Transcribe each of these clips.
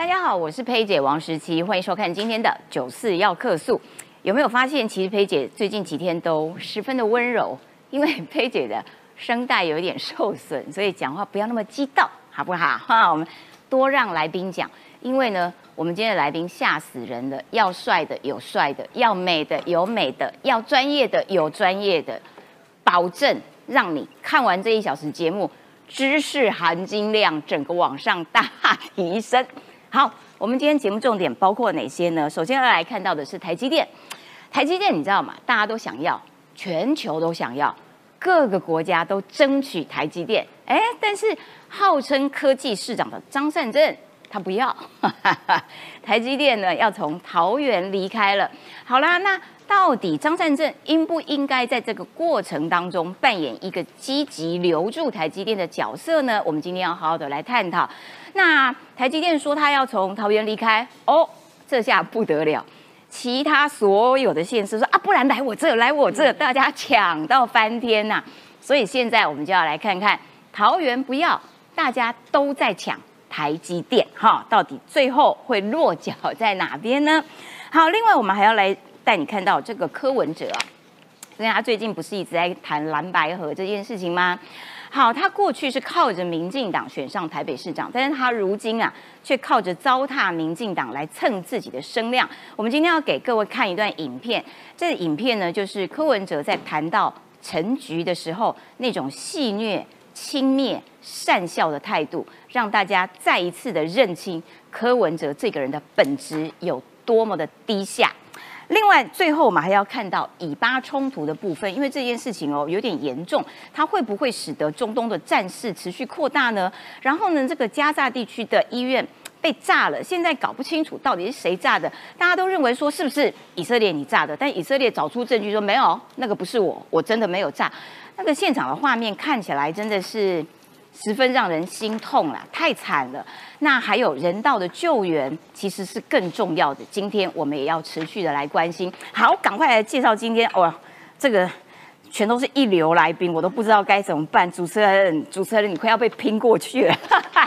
大家好，我是佩姐王时琪，欢迎收看今天的九四要客诉。有没有发现，其实佩姐最近几天都十分的温柔，因为佩姐的声带有一点受损，所以讲话不要那么激动，好不好？哈，我们多让来宾讲，因为呢，我们今天的来宾吓死人了，要帅的有帅的，要美的有美的，要专业的有专业的，保证让你看完这一小时节目，知识含金量整个往上大提升。好，我们今天节目重点包括哪些呢？首先要来看到的是台积电。台积电你知道吗？大家都想要，全球都想要，各个国家都争取台积电。哎，但是号称科技市长的张善政他不要，台积电呢要从桃园离开了。好啦，那到底张善政应不应该在这个过程当中扮演一个积极留住台积电的角色呢？我们今天要好好的来探讨。那台积电说他要从桃园离开，哦，这下不得了，其他所有的县市说啊，不然来我这，来我这，大家抢到翻天呐！所以现在我们就要来看看桃园不要，大家都在抢台积电，哈，到底最后会落脚在哪边呢？好，另外我们还要来带你看到这个柯文哲啊，因为他最近不是一直在谈蓝白河这件事情吗？好，他过去是靠着民进党选上台北市长，但是他如今啊，却靠着糟蹋民进党来蹭自己的声量。我们今天要给各位看一段影片，这影片呢，就是柯文哲在谈到陈局的时候，那种戏谑、轻蔑、善笑的态度，让大家再一次的认清柯文哲这个人的本质有多么的低下。另外，最后我们还要看到以巴冲突的部分，因为这件事情哦有点严重，它会不会使得中东的战事持续扩大呢？然后呢，这个加沙地区的医院被炸了，现在搞不清楚到底是谁炸的，大家都认为说是不是以色列你炸的，但以色列找出证据说没有，那个不是我，我真的没有炸。那个现场的画面看起来真的是。十分让人心痛了，太惨了。那还有人道的救援，其实是更重要的。今天我们也要持续的来关心。好，赶快来介绍今天哦，这个全都是一流来宾，我都不知道该怎么办。主持人，主持人，你快要被拼过去了。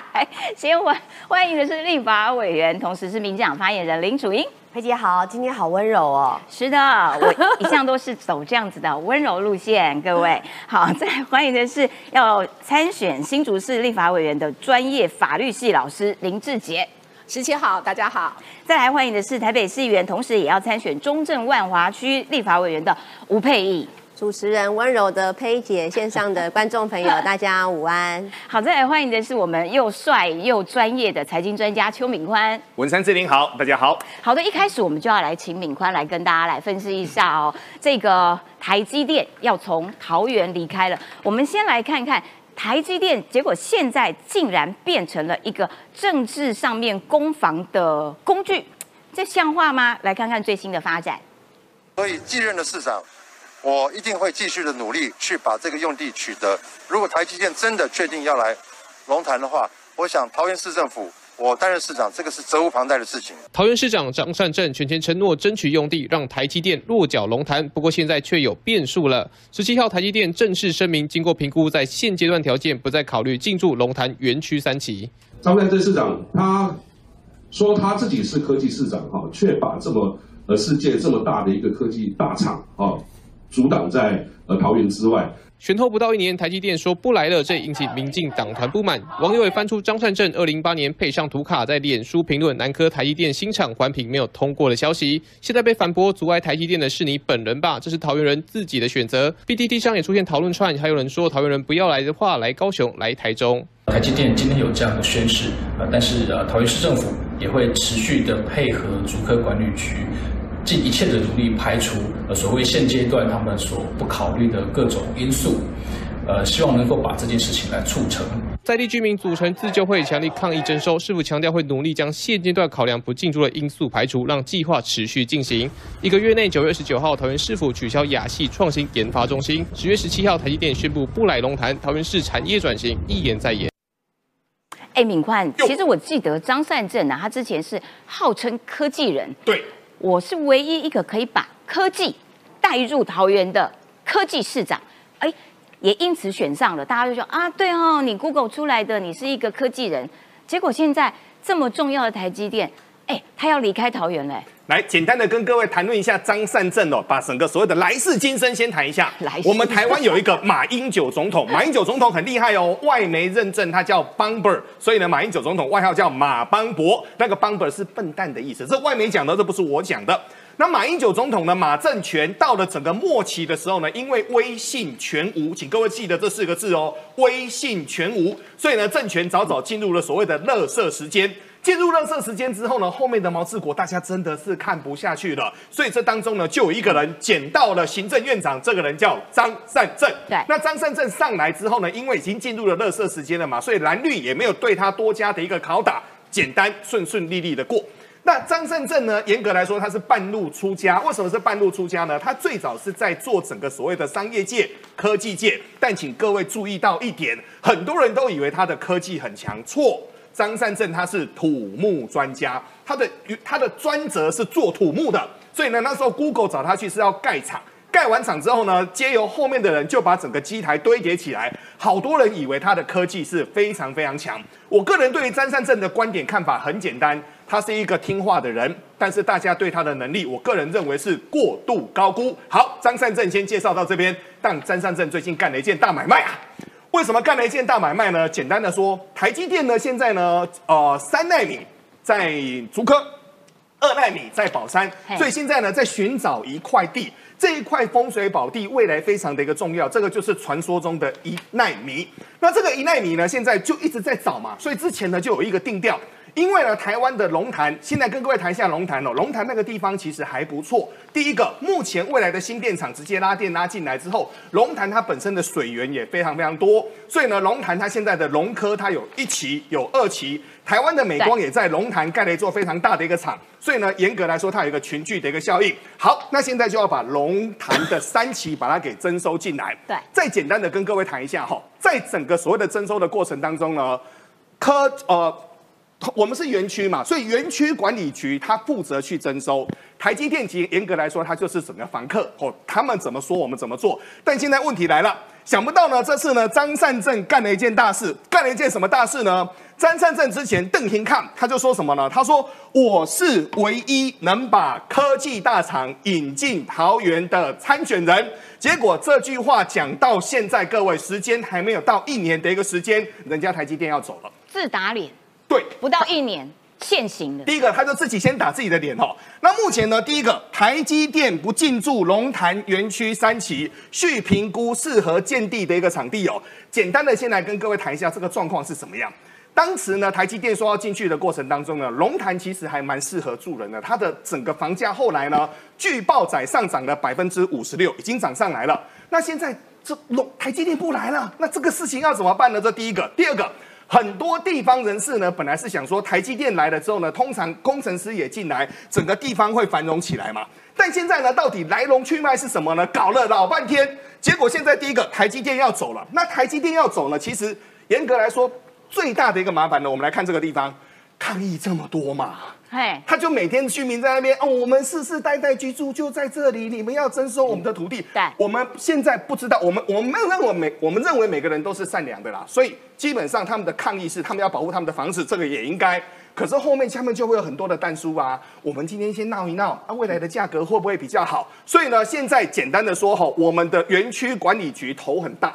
先欢欢迎的是立法委员，同时是民进党发言人林楚英。佩姐好，今天好温柔哦。是的，我一向都是走这样子的温柔路线。各位好，再欢迎的是要参选新竹市立法委员的专业法律系老师林志杰。十七好，大家好。再来欢迎的是台北市议员，同时也要参选中正万华区立法委员的吴佩义。主持人温柔的佩姐，线上的观众朋友，大家午安。好，再来欢迎的是我们又帅又专业的财经专家邱敏宽。文山志玲好，大家好。好的，一开始我们就要来请敏宽来跟大家来分析一下哦。这个台积电要从桃园离开了，我们先来看看台积电，结果现在竟然变成了一个政治上面攻防的工具，这像话吗？来看看最新的发展。所以继任的市长。我一定会继续的努力去把这个用地取得。如果台积电真的确定要来龙潭的话，我想桃园市政府我担任市长，这个是责无旁贷的事情。桃园市长张善政全权承诺争取用地，让台积电落脚龙潭。不过现在却有变数了。十七号，台积电正式声明，经过评估，在现阶段条件不再考虑进驻龙潭园区三期。张善政市长他说他自己是科技市长哈，却把这么呃世界这么大的一个科技大厂啊。阻挡在呃桃园之外。选后不到一年，台积电说不来了，这引起民进党团不满。网友也翻出张善政二零一八年配上图卡，在脸书评论南科台积电新厂环评没有通过的消息。现在被反驳，阻碍台积电的是你本人吧？这是桃园人自己的选择。B D T 上也出现讨论串，还有人说桃园人不要来的话，来高雄，来台中。台积电今天有这样的宣示，呃，但是呃，桃园市政府也会持续的配合主科管理局。尽一切的努力排除呃所谓现阶段他们所不考虑的各种因素，呃，希望能够把这件事情来促成。在地居民组成自救会，强力抗议征收，市府强调会努力将现阶段考量不进驻的因素排除，让计划持续进行。一个月内，九月十九号，桃园市府取消亚细创新研发中心；十月十七号，台积电宣布不来龙潭，桃园市产业转型一言再言。哎，敏宽，其实我记得张善政啊，他之前是号称科技人，对。我是唯一一个可以把科技带入桃园的科技市长，哎，也因此选上了。大家就说啊，对哦，你 Google 出来的，你是一个科技人。结果现在这么重要的台积电，哎，他要离开桃园嘞。来，简单的跟各位谈论一下张善政哦，把整个所谓的来世今生先谈一下。来我们台湾有一个马英九总统，马英九总统很厉害哦，外媒认证他叫邦伯，所以呢，马英九总统外号叫马邦博，那个邦伯是笨蛋的意思，这外媒讲的，这不是我讲的。那马英九总统呢，马政权到了整个末期的时候呢，因为威信全无，请各位记得这四个字哦，威信全无，所以呢，政权早早进入了所谓的垃圾时间。进入热色时间之后呢，后面的毛治国大家真的是看不下去了，所以这当中呢，就有一个人捡到了行政院长，这个人叫张善政。对那张善政上来之后呢，因为已经进入了热色时间了嘛，所以蓝绿也没有对他多加的一个拷打，简单顺顺利利的过。那张善正呢？严格来说，他是半路出家。为什么是半路出家呢？他最早是在做整个所谓的商业界、科技界，但请各位注意到一点，很多人都以为他的科技很强，错。张善正他是土木专家，他的他的专责是做土木的，所以呢，那时候 Google 找他去是要盖厂。盖完厂之后呢，接由后面的人就把整个机台堆叠起来，好多人以为他的科技是非常非常强。我个人对于张善正的观点看法很简单，他是一个听话的人，但是大家对他的能力，我个人认为是过度高估。好，张善政先介绍到这边，但张善政最近干了一件大买卖啊。为什么干了一件大买卖呢？简单的说，台积电呢现在呢，呃，三纳米在竹科，二纳米在宝山，所以现在呢在寻找一块地，这一块风水宝地未来非常的一个重要，这个就是传说中的一纳米。那这个一纳米呢，现在就一直在找嘛，所以之前呢就有一个定调。因为呢，台湾的龙潭，现在跟各位谈一下龙潭哦。龙潭那个地方其实还不错。第一个，目前未来的新电厂直接拉电拉进来之后，龙潭它本身的水源也非常非常多，所以呢，龙潭它现在的龙科它有一期有二期，台湾的美光也在龙潭盖了一座非常大的一个厂，所以呢，严格来说它有一个群聚的一个效应。好，那现在就要把龙潭的三期把它给征收进来。对再简单的跟各位谈一下哈，在整个所谓的征收的过程当中呢，科呃。我们是园区嘛，所以园区管理局它负责去征收。台积电其实严格来说，它就是整个房客哦，他们怎么说我们怎么做。但现在问题来了，想不到呢，这次呢张善政干了一件大事，干了一件什么大事呢？张善政之前邓廷抗他就说什么呢？他说我是唯一能把科技大厂引进桃园的参选人。结果这句话讲到现在，各位时间还没有到一年的一个时间，人家台积电要走了。自打脸，对，不到一年现行的。第一个，他就自己先打自己的脸哦。那目前呢，第一个，台积电不进驻龙潭园区三期，续评估适合建地的一个场地哦。简单的先来跟各位谈一下这个状况是怎么样。当时呢，台积电说要进去的过程当中呢，龙潭其实还蛮适合住人的，它的整个房价后来呢，据报载上涨了百分之五十六，已经涨上来了。那现在这龙台积电不来了，那这个事情要怎么办呢？这第一个，第二个。很多地方人士呢，本来是想说台积电来了之后呢，通常工程师也进来，整个地方会繁荣起来嘛。但现在呢，到底来龙去脉是什么呢？搞了老半天，结果现在第一个台积电要走了。那台积电要走呢，其实严格来说，最大的一个麻烦呢，我们来看这个地方，抗议这么多嘛。嘿，他就每天居民在那边哦，我们世世代代居住就在这里，你们要征收我们的土地。对我们现在不知道，我们我们认为每我们认为每个人都是善良的啦，所以基本上他们的抗议是他们要保护他们的房子，这个也应该。可是后面下面就会有很多的弹书啊，我们今天先闹一闹，啊，未来的价格会不会比较好？所以呢，现在简单的说哈，我们的园区管理局头很大。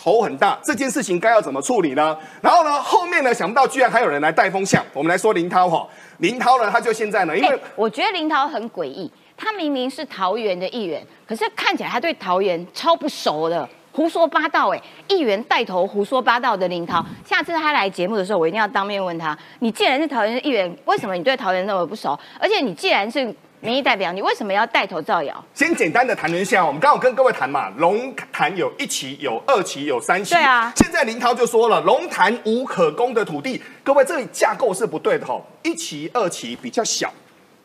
头很大，这件事情该要怎么处理呢？然后呢，后面呢，想不到居然还有人来带风向。我们来说林涛哈，林涛呢，他就现在呢，因为我觉得林涛很诡异，他明明是桃园的议员，可是看起来他对桃园超不熟的，胡说八道。哎，议员带头胡说八道的林涛，下次他来节目的时候，我一定要当面问他：你既然是桃园的议员，为什么你对桃园那么不熟？而且你既然是民意代表，你为什么要带头造谣？先简单的谈了一下，我们刚好跟各位谈嘛，龙潭有一期、有二期、有三期。对啊现在林涛就说了，龙潭无可供的土地，各位这里架构是不对的哈，一期、二期比较小，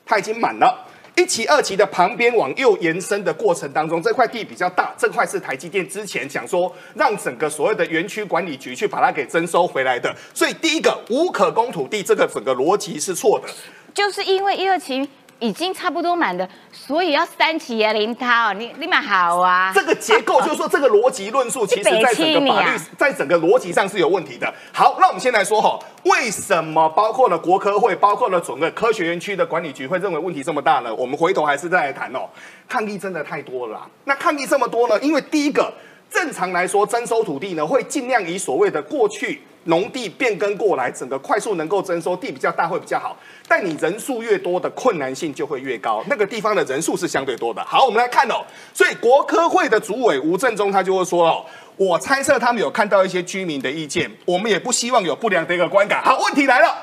它已经满了。一期、二期的旁边往右延伸的过程当中，这块地比较大，这块是台积电之前想说让整个所谓的园区管理局去把它给征收回来的，所以第一个无可供土地这个整个逻辑是错的。就是因为一二期已经差不多满的，所以要三期啊，林涛，你你蛮好啊。这个结构就是说，这个逻辑论述，其实在整个法律，在整个逻辑上是有问题的。好，那我们先来说哈，为什么包括了国科会，包括了整个科学园区的管理局会认为问题这么大呢？我们回头还是再来谈哦。抗议真的太多了，那抗议这么多呢？因为第一个，正常来说征收土地呢，会尽量以所谓的过去。农地变更过来，整个快速能够征收地比较大会比较好，但你人数越多的困难性就会越高。那个地方的人数是相对多的。好，我们来看哦。所以国科会的主委吴正中他就会说哦，我猜测他们有看到一些居民的意见，我们也不希望有不良的一个观感。好，问题来了，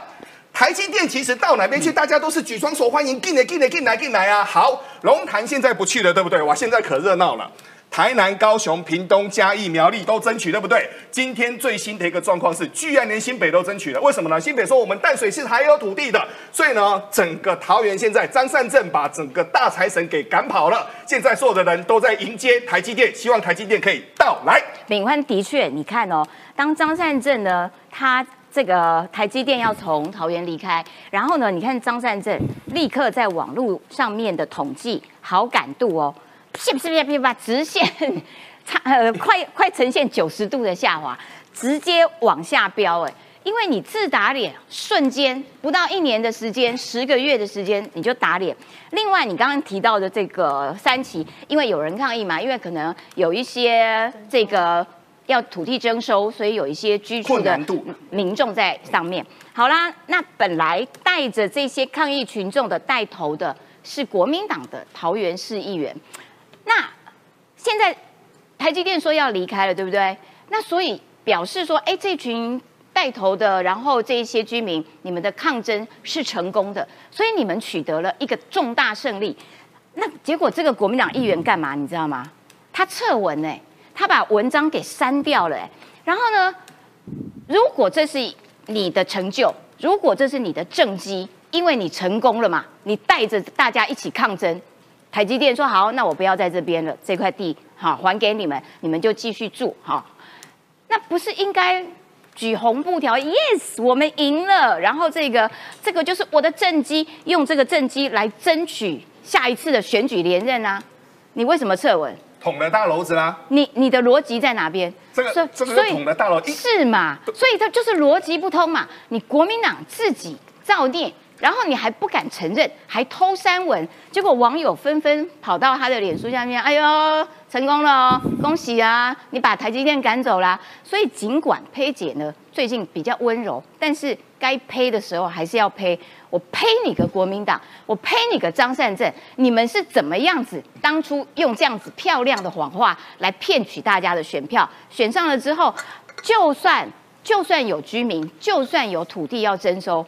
台积电其实到哪边去，大家都是举双手欢迎，进来进来进来进来啊。好，龙潭现在不去了，对不对？哇，现在可热闹了。台南、高雄、屏东、嘉义、苗栗都争取，对不对？今天最新的一个状况是，居然连新北都争取了。为什么呢？新北说我们淡水是还有土地的，所以呢，整个桃园现在张善政把整个大财神给赶跑了。现在所有的人都在迎接台积电，希望台积电可以到来。敏欢的确，你看哦，当张善政呢，他这个台积电要从桃园离开，然后呢，你看张善政立刻在网络上面的统计好感度哦。是不是啪啪啪直线差呃快快呈现九十度的下滑，直接往下飙哎，因为你自打脸，瞬间不到一年的时间，十个月的时间你就打脸。另外，你刚刚提到的这个三期，因为有人抗议嘛，因为可能有一些这个要土地征收，所以有一些居住的民众在上面。好啦，那本来带着这些抗议群众的带头的是国民党的桃园市议员。那现在台积电说要离开了，对不对？那所以表示说，哎，这群带头的，然后这一些居民，你们的抗争是成功的，所以你们取得了一个重大胜利。那结果这个国民党议员干嘛？你知道吗？他撤文哎，他把文章给删掉了哎。然后呢，如果这是你的成就，如果这是你的政绩，因为你成功了嘛，你带着大家一起抗争。台积电说好，那我不要在这边了，这块地好还给你们，你们就继续住哈。那不是应该举红布条？Yes，我们赢了。然后这个这个就是我的政绩，用这个政绩来争取下一次的选举连任啊。你为什么撤文？捅了大篓子啦。你你的逻辑在哪边？这个这个捅了大篓是嘛？所以它就是逻辑不通嘛。你国民党自己造孽。然后你还不敢承认，还偷删文，结果网友纷纷跑到他的脸书下面，哎呦，成功了哦，恭喜啊！你把台积电赶走了。所以尽管呸姐呢最近比较温柔，但是该呸的时候还是要呸。我呸你个国民党，我呸你个张善政，你们是怎么样子？当初用这样子漂亮的谎话来骗取大家的选票，选上了之后，就算就算有居民，就算有土地要征收。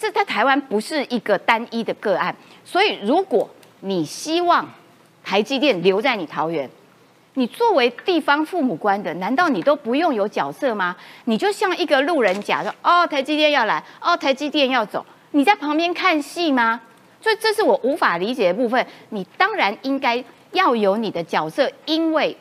这在台湾不是一个单一的个案，所以如果你希望台积电留在你桃园，你作为地方父母官的，难道你都不用有角色吗？你就像一个路人甲，说哦台积电要来，哦台积电要走，你在旁边看戏吗？所以这是我无法理解的部分。你当然应该要有你的角色，因为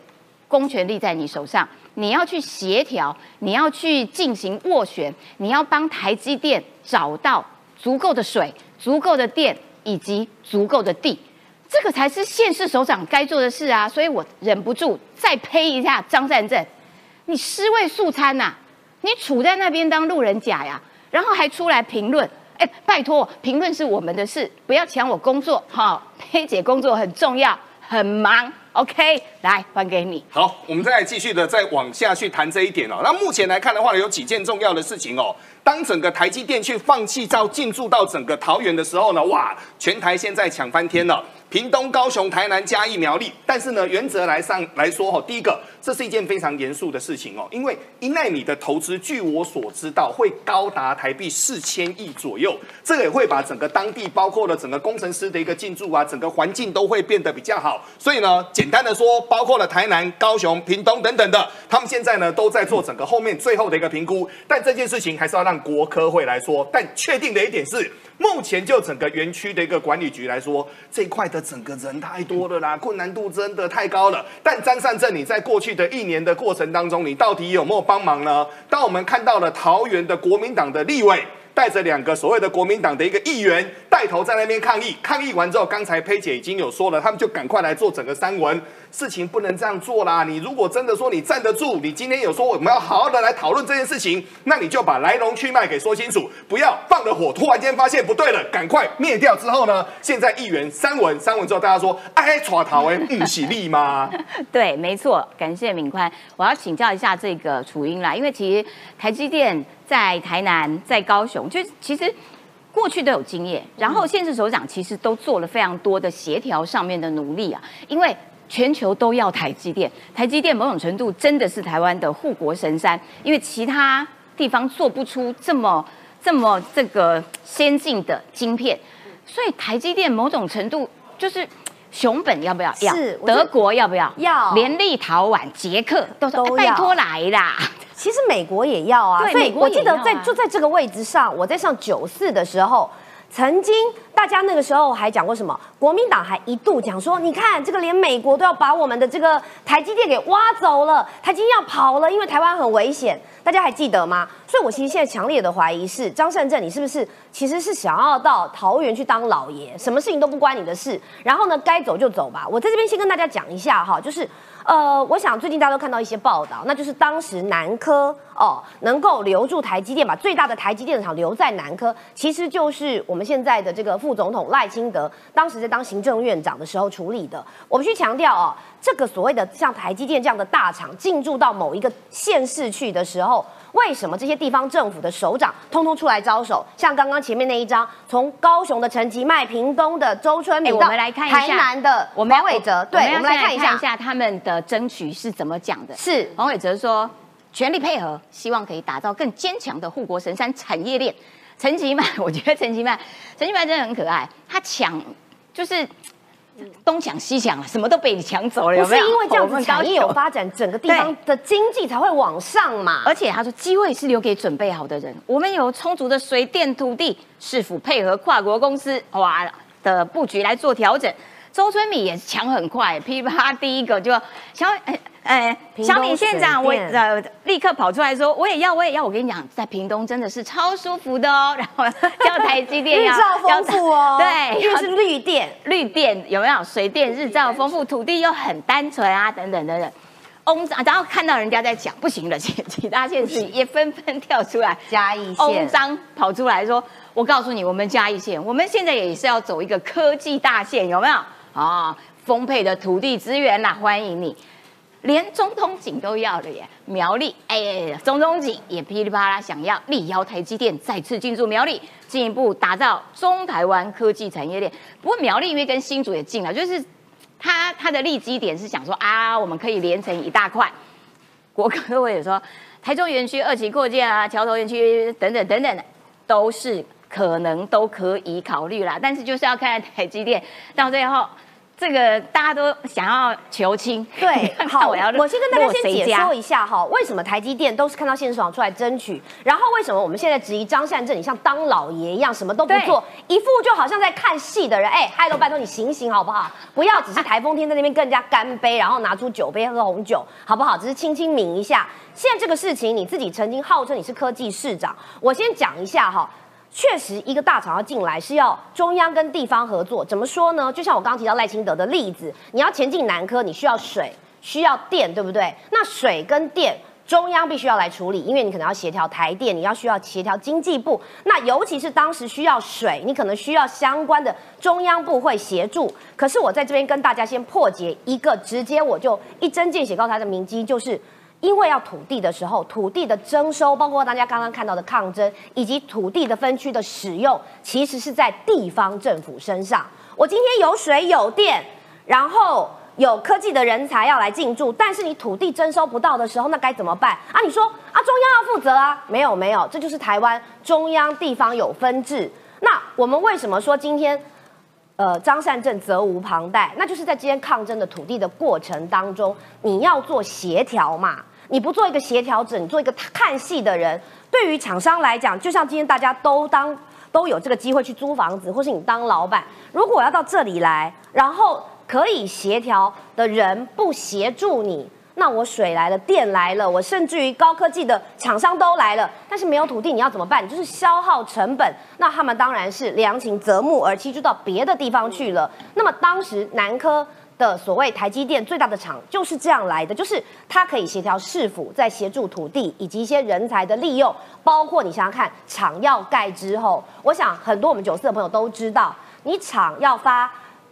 公权力在你手上。你要去协调，你要去进行斡旋，你要帮台积电找到足够的水、足够的电以及足够的地，这个才是县市首长该做的事啊！所以我忍不住再呸一下张善政，你尸位素餐呐！你处在那边当路人甲呀，然后还出来评论，哎，拜托，评论是我们的事，不要抢我工作好！佩 姐工作很重要，很忙。OK，来还给你。好，我们再继续的再往下去谈这一点哦。那目前来看的话呢，有几件重要的事情哦。当整个台积电去放弃到进驻到整个桃园的时候呢，哇，全台现在抢翻天了。屏东、高雄、台南、嘉义、苗栗，但是呢，原则来上来说哈，第一个，这是一件非常严肃的事情哦，因为一奈米的投资，据我所知道，会高达台币四千亿左右，这个也会把整个当地，包括了整个工程师的一个进驻啊，整个环境都会变得比较好。所以呢，简单的说，包括了台南、高雄、屏东等等的，他们现在呢都在做整个后面最后的一个评估。但这件事情还是要让国科会来说。但确定的一点是。目前就整个园区的一个管理局来说，这一块的整个人太多了啦，困难度真的太高了。但张善政，你在过去的一年的过程当中，你到底有没有帮忙呢？当我们看到了桃园的国民党的立委带着两个所谓的国民党的一个议员。带头在那边抗议，抗议完之后，刚才佩姐已经有说了，他们就赶快来做整个三文，事情不能这样做啦。你如果真的说你站得住，你今天有说我们要好好的来讨论这件事情，那你就把来龙去脉给说清楚，不要放了火，突然间发现不对了，赶快灭掉之后呢，现在议员三文，三文之后大家说，哎，耍逃哎，不喜利吗？对，没错，感谢敏宽。我要请教一下这个楚英啦，因为其实台积电在台南、在高雄，就其实过去都有经验，然后县市首长其实都做了非常多的协调上面的努力啊，因为全球都要台积电，台积电某种程度真的是台湾的护国神山，因为其他地方做不出这么这么这个先进的晶片，所以台积电某种程度就是。熊本要不要？要。德国要不要？要连立陶宛、捷克都说、哎都要拜托来啦。其实美国也要啊，所以对美国我记得在就在这个位置上，我在上九四的时候，曾经大家那个时候还讲过什么？国民党还一度讲说，你看这个连美国都要把我们的这个台积电给挖走了，台积电要跑了，因为台湾很危险，大家还记得吗？所以我其实现在强烈的怀疑是张善政，你是不是其实是想要到桃园去当老爷，什么事情都不关你的事，然后呢该走就走吧。我在这边先跟大家讲一下哈，就是呃，我想最近大家都看到一些报道，那就是当时南科哦能够留住台积电，把最大的台积电厂留在南科，其实就是我们现在的这个副总统赖清德当时在当行政院长的时候处理的。我们去强调哦，这个所谓的像台积电这样的大厂进驻到某一个县市去的时候。为什么这些地方政府的首长通通出来招手？像刚刚前面那一张，从高雄的陈吉迈、屏东的周春哎，米到我们来看一下台南的我们黄伟哲，对，我们来看一下，下他们的争取是怎么讲的。是黄伟哲说，全力配合，希望可以打造更坚强的护国神山产业链。陈吉迈，我觉得陈吉迈，陈吉迈真的很可爱，他抢就是东抢西抢，什么都被你抢走了，有不没有？是因为这样子产业有发展，整个地方的经济才会往上嘛？而且他说，机会是留给准备好的人。我们有充足的水电土地，是否配合跨国公司哇的布局来做调整？周春米也抢很快，噼里啪第一个就小 哎哎小米县长我呃立刻跑出来说我也要我也要，我跟你讲，在屏东真的是超舒服的哦。然后叫台积电要 日照丰富哦，对，因为是绿电，绿电有没有？水电日照丰富，土地又很单纯啊，等等等等。翁章，然后看到人家在讲不行了，其其他县市也纷纷跳出来。嘉义翁县章跑出来说：“我告诉你，我们嘉义县，我们现在也是要走一个科技大县，有没有？啊，丰沛的土地资源啦，欢迎你。连中通锦都要了耶，苗栗哎，中通景也噼里啪啦想要力邀台积电再次进驻苗栗，进一步打造中台湾科技产业链。不过苗栗因为跟新竹也近了，就是它它的利基点是想说啊，我们可以连成一大块。国科会也说，台中园区二期扩建啊，桥头园区等等等等，都是可能都可以考虑啦。但是就是要看台积电到最后，这个大家都想要求亲，对，好，我要我先跟大家先解说一下哈，为什么台积电都是看到现场出来争取，然后为什么我们现在质疑张善政，你像当老爷一样什么都不做，一副就好像在看戏的人，哎，嗨喽，拜托你醒醒好不好？不要只是台风天在那边跟人家干杯，然后拿出酒杯喝红酒，好不好？只是轻轻抿一下。现在这个事情，你自己曾经号称你是科技市长，我先讲一下哈。确实，一个大厂要进来是要中央跟地方合作。怎么说呢？就像我刚刚提到赖清德的例子，你要前进南科，你需要水，需要电，对不对？那水跟电，中央必须要来处理，因为你可能要协调台电，你要需要协调经济部。那尤其是当时需要水，你可能需要相关的中央部会协助。可是我在这边跟大家先破解一个，直接我就一针见血告诉他的明基，就是。因为要土地的时候，土地的征收，包括大家刚刚看到的抗争，以及土地的分区的使用，其实是在地方政府身上。我今天有水有电，然后有科技的人才要来进驻，但是你土地征收不到的时候，那该怎么办啊？你说啊，中央要负责啊？没有没有，这就是台湾中央地方有分治。那我们为什么说今天？呃，张善政责无旁贷，那就是在今天抗争的土地的过程当中，你要做协调嘛。你不做一个协调者，你做一个看戏的人，对于厂商来讲，就像今天大家都当都有这个机会去租房子，或是你当老板，如果要到这里来，然后可以协调的人不协助你，那我水来了，电来了，我甚至于高科技的厂商都来了，但是没有土地，你要怎么办？就是消耗成本。那他们当然是良禽择木而栖，就到别的地方去了。那么当时南科。的所谓台积电最大的厂就是这样来的，就是它可以协调市府在协助土地以及一些人才的利用，包括你想想看，厂要盖之后，我想很多我们九四的朋友都知道，你厂要发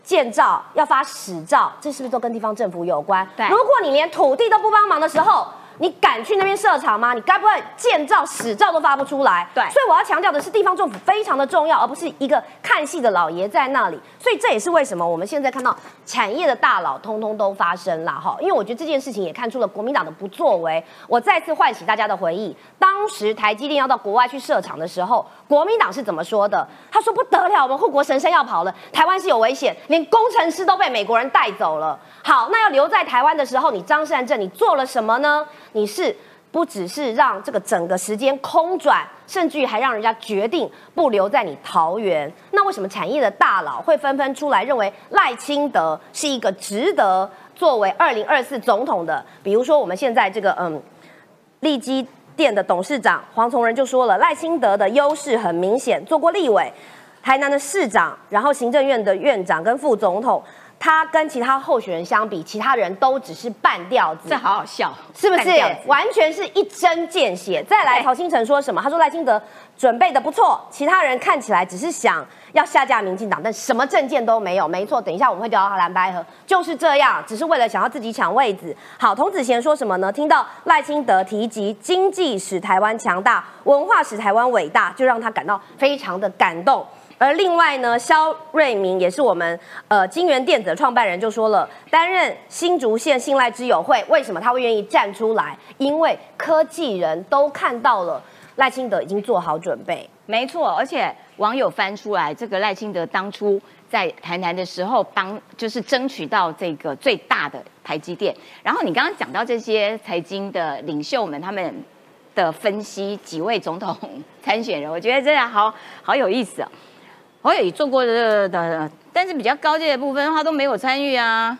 建造要发使照，这是不是都跟地方政府有关？对，如果你连土地都不帮忙的时候。你敢去那边设厂吗？你该不会建造、使照都发不出来？对，所以我要强调的是，地方政府非常的重要，而不是一个看戏的老爷在那里。所以这也是为什么我们现在看到产业的大佬通通都发生了哈。因为我觉得这件事情也看出了国民党的不作为。我再次唤起大家的回忆，当时台积电要到国外去设厂的时候，国民党是怎么说的？他说不得了，我们护国神山要跑了，台湾是有危险，连工程师都被美国人带走了。好，那要留在台湾的时候，你张善政你做了什么呢？你是不只是让这个整个时间空转，甚至于还让人家决定不留在你桃园。那为什么产业的大佬会纷纷出来认为赖清德是一个值得作为二零二四总统的？比如说我们现在这个嗯，利基店的董事长黄崇仁就说了，赖清德的优势很明显，做过立委、台南的市长，然后行政院的院长跟副总统。他跟其他候选人相比，其他人都只是半吊子，这好好笑，是不是？完全是一针见血。再来，曹新成说什么？他说赖清德准备的不错，其他人看起来只是想要下架民进党，但什么证件都没有。没错，等一下我们会调到蓝白河，就是这样，只是为了想要自己抢位子。好，童子贤说什么呢？听到赖清德提及经济使台湾强大，文化使台湾伟大，就让他感到非常的感动。而另外呢，肖瑞明也是我们呃金源电子的创办人，就说了，担任新竹县信赖之友会，为什么他会愿意站出来？因为科技人都看到了赖清德已经做好准备。没错，而且网友翻出来，这个赖清德当初在台南的时候，帮就是争取到这个最大的台积电。然后你刚刚讲到这些财经的领袖们，他们的分析几位总统参选人，我觉得真的好好有意思哦。我也做过的的，但是比较高阶的部分他都没有参与啊，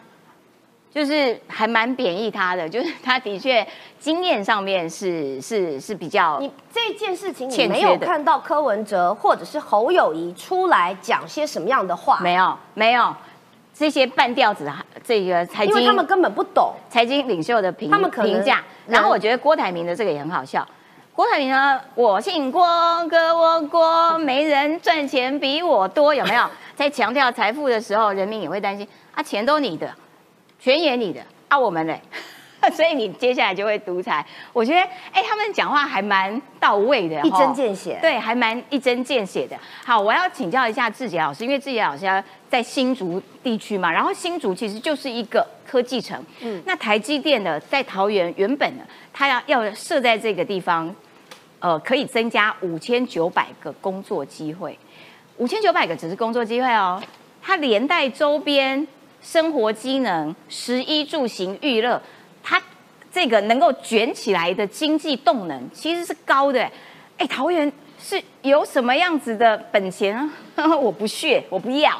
就是还蛮贬义他的，就是他的确经验上面是是是比较。你这件事情你没有看到柯文哲或者是侯友谊出来讲些什么样的话？没有，没有这些半吊子，这个财经，因为他们根本不懂财经领袖的评他们评价。然后我觉得郭台铭的这个也很好笑。郭台铭呢？我姓郭，哥我郭，没人赚钱比我多，有没有？在强调财富的时候，人民也会担心啊，钱都你的，全也你的，啊我们嘞，所以你接下来就会独裁。我觉得，哎，他们讲话还蛮到位的，一针见血，对，还蛮一针见血的。好，我要请教一下志杰老师，因为志杰老师在新竹地区嘛，然后新竹其实就是一个科技城，嗯，那台积电呢，在桃园原本呢，它要要设在这个地方。呃，可以增加五千九百个工作机会，五千九百个只是工作机会哦，它连带周边生活机能、食衣住行娱乐，它这个能够卷起来的经济动能其实是高的。哎，桃园是有什么样子的本钱啊？我不屑，我不要，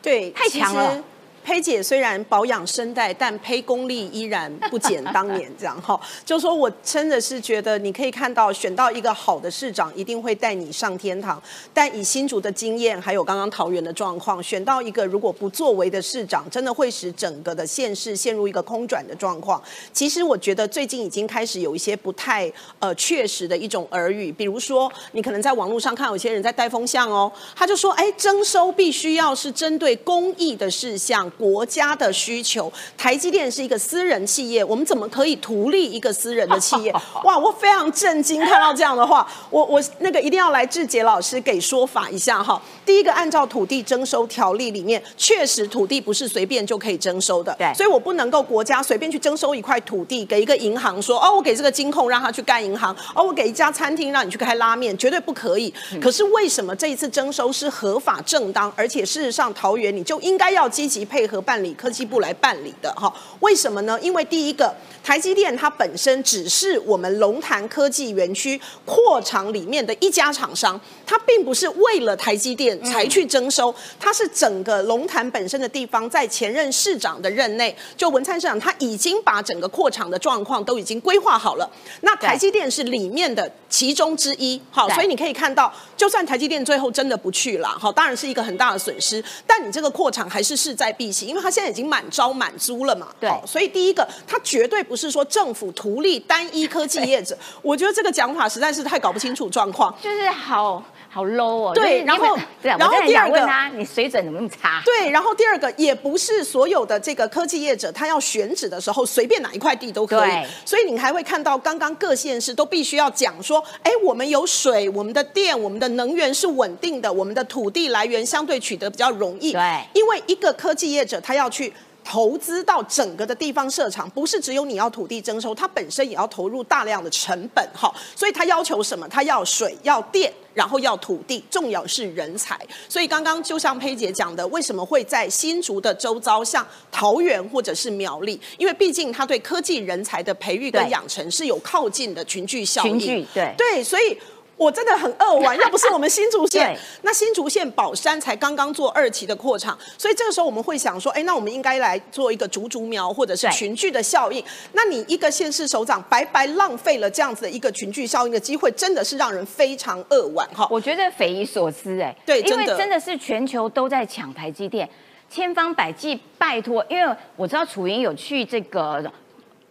对，太强了。佩姐虽然保养声带，但胚功力依然不减当年这样哈。就说我真的是觉得，你可以看到选到一个好的市长，一定会带你上天堂。但以新竹的经验，还有刚刚桃园的状况，选到一个如果不作为的市长，真的会使整个的县市陷入一个空转的状况。其实我觉得最近已经开始有一些不太呃确实的一种耳语，比如说你可能在网络上看有些人在带风向哦，他就说哎征收必须要是针对公益的事项。国家的需求，台积电是一个私人企业，我们怎么可以图利一个私人的企业？哇，我非常震惊看到这样的话，我我那个一定要来志杰老师给说法一下哈。第一个，按照土地征收条例里面，确实土地不是随便就可以征收的，对，所以我不能够国家随便去征收一块土地给一个银行说，哦，我给这个金控让他去干银行，哦，我给一家餐厅让你去开拉面，绝对不可以。可是为什么这一次征收是合法正当，而且事实上桃园你就应该要积极配。配合办理，科技部来办理的哈。为什么呢？因为第一个，台积电它本身只是我们龙潭科技园区扩厂里面的一家厂商，它并不是为了台积电才去征收，它是整个龙潭本身的地方，在前任市长的任内，就文灿市长他已经把整个扩厂的状况都已经规划好了。那台积电是里面的其中之一，好，所以你可以看到，就算台积电最后真的不去了，好，当然是一个很大的损失，但你这个扩厂还是势在必行，因为它现在已经满招满租了嘛，对好所以第一个，它绝对不是说政府图利单一科技业者，我觉得这个讲法实在是太搞不清楚状况。就是好好 low 哦。对然后然后第二个你水准怎么那么差？对，然后第二个也不是所有的这个科技业者，他要选址的时候随便哪一块地都可以，所以你还会看到刚刚各县市都必须要讲说，哎，我们有水，我们的电，我们的能源是稳定的，我们的土地来源相对取得比较容易。对因为一个科技业者他要去。投资到整个的地方设厂，不是只有你要土地征收，它本身也要投入大量的成本哈，所以它要求什么？它要水，要电，然后要土地，重要是人才。所以刚刚就像佩姐讲的，为什么会在新竹的周遭，像桃园或者是苗栗？因为毕竟它对科技人才的培育跟对养成是有靠近的群聚效应。群聚对对，所以。我真的很扼腕，要不是我们新竹县，那新竹县宝山才刚刚做二期的扩厂，所以这个时候我们会想说，哎，那我们应该来做一个竹竹苗或者是群聚的效应。那你一个县市首长白白浪费了这样子的一个群聚效应的机会，真的是让人非常扼腕哈。我觉得匪夷所思哎、对因为真的真的是全球都在抢台积电，千方百计拜托，因为我知道楚云有去这个。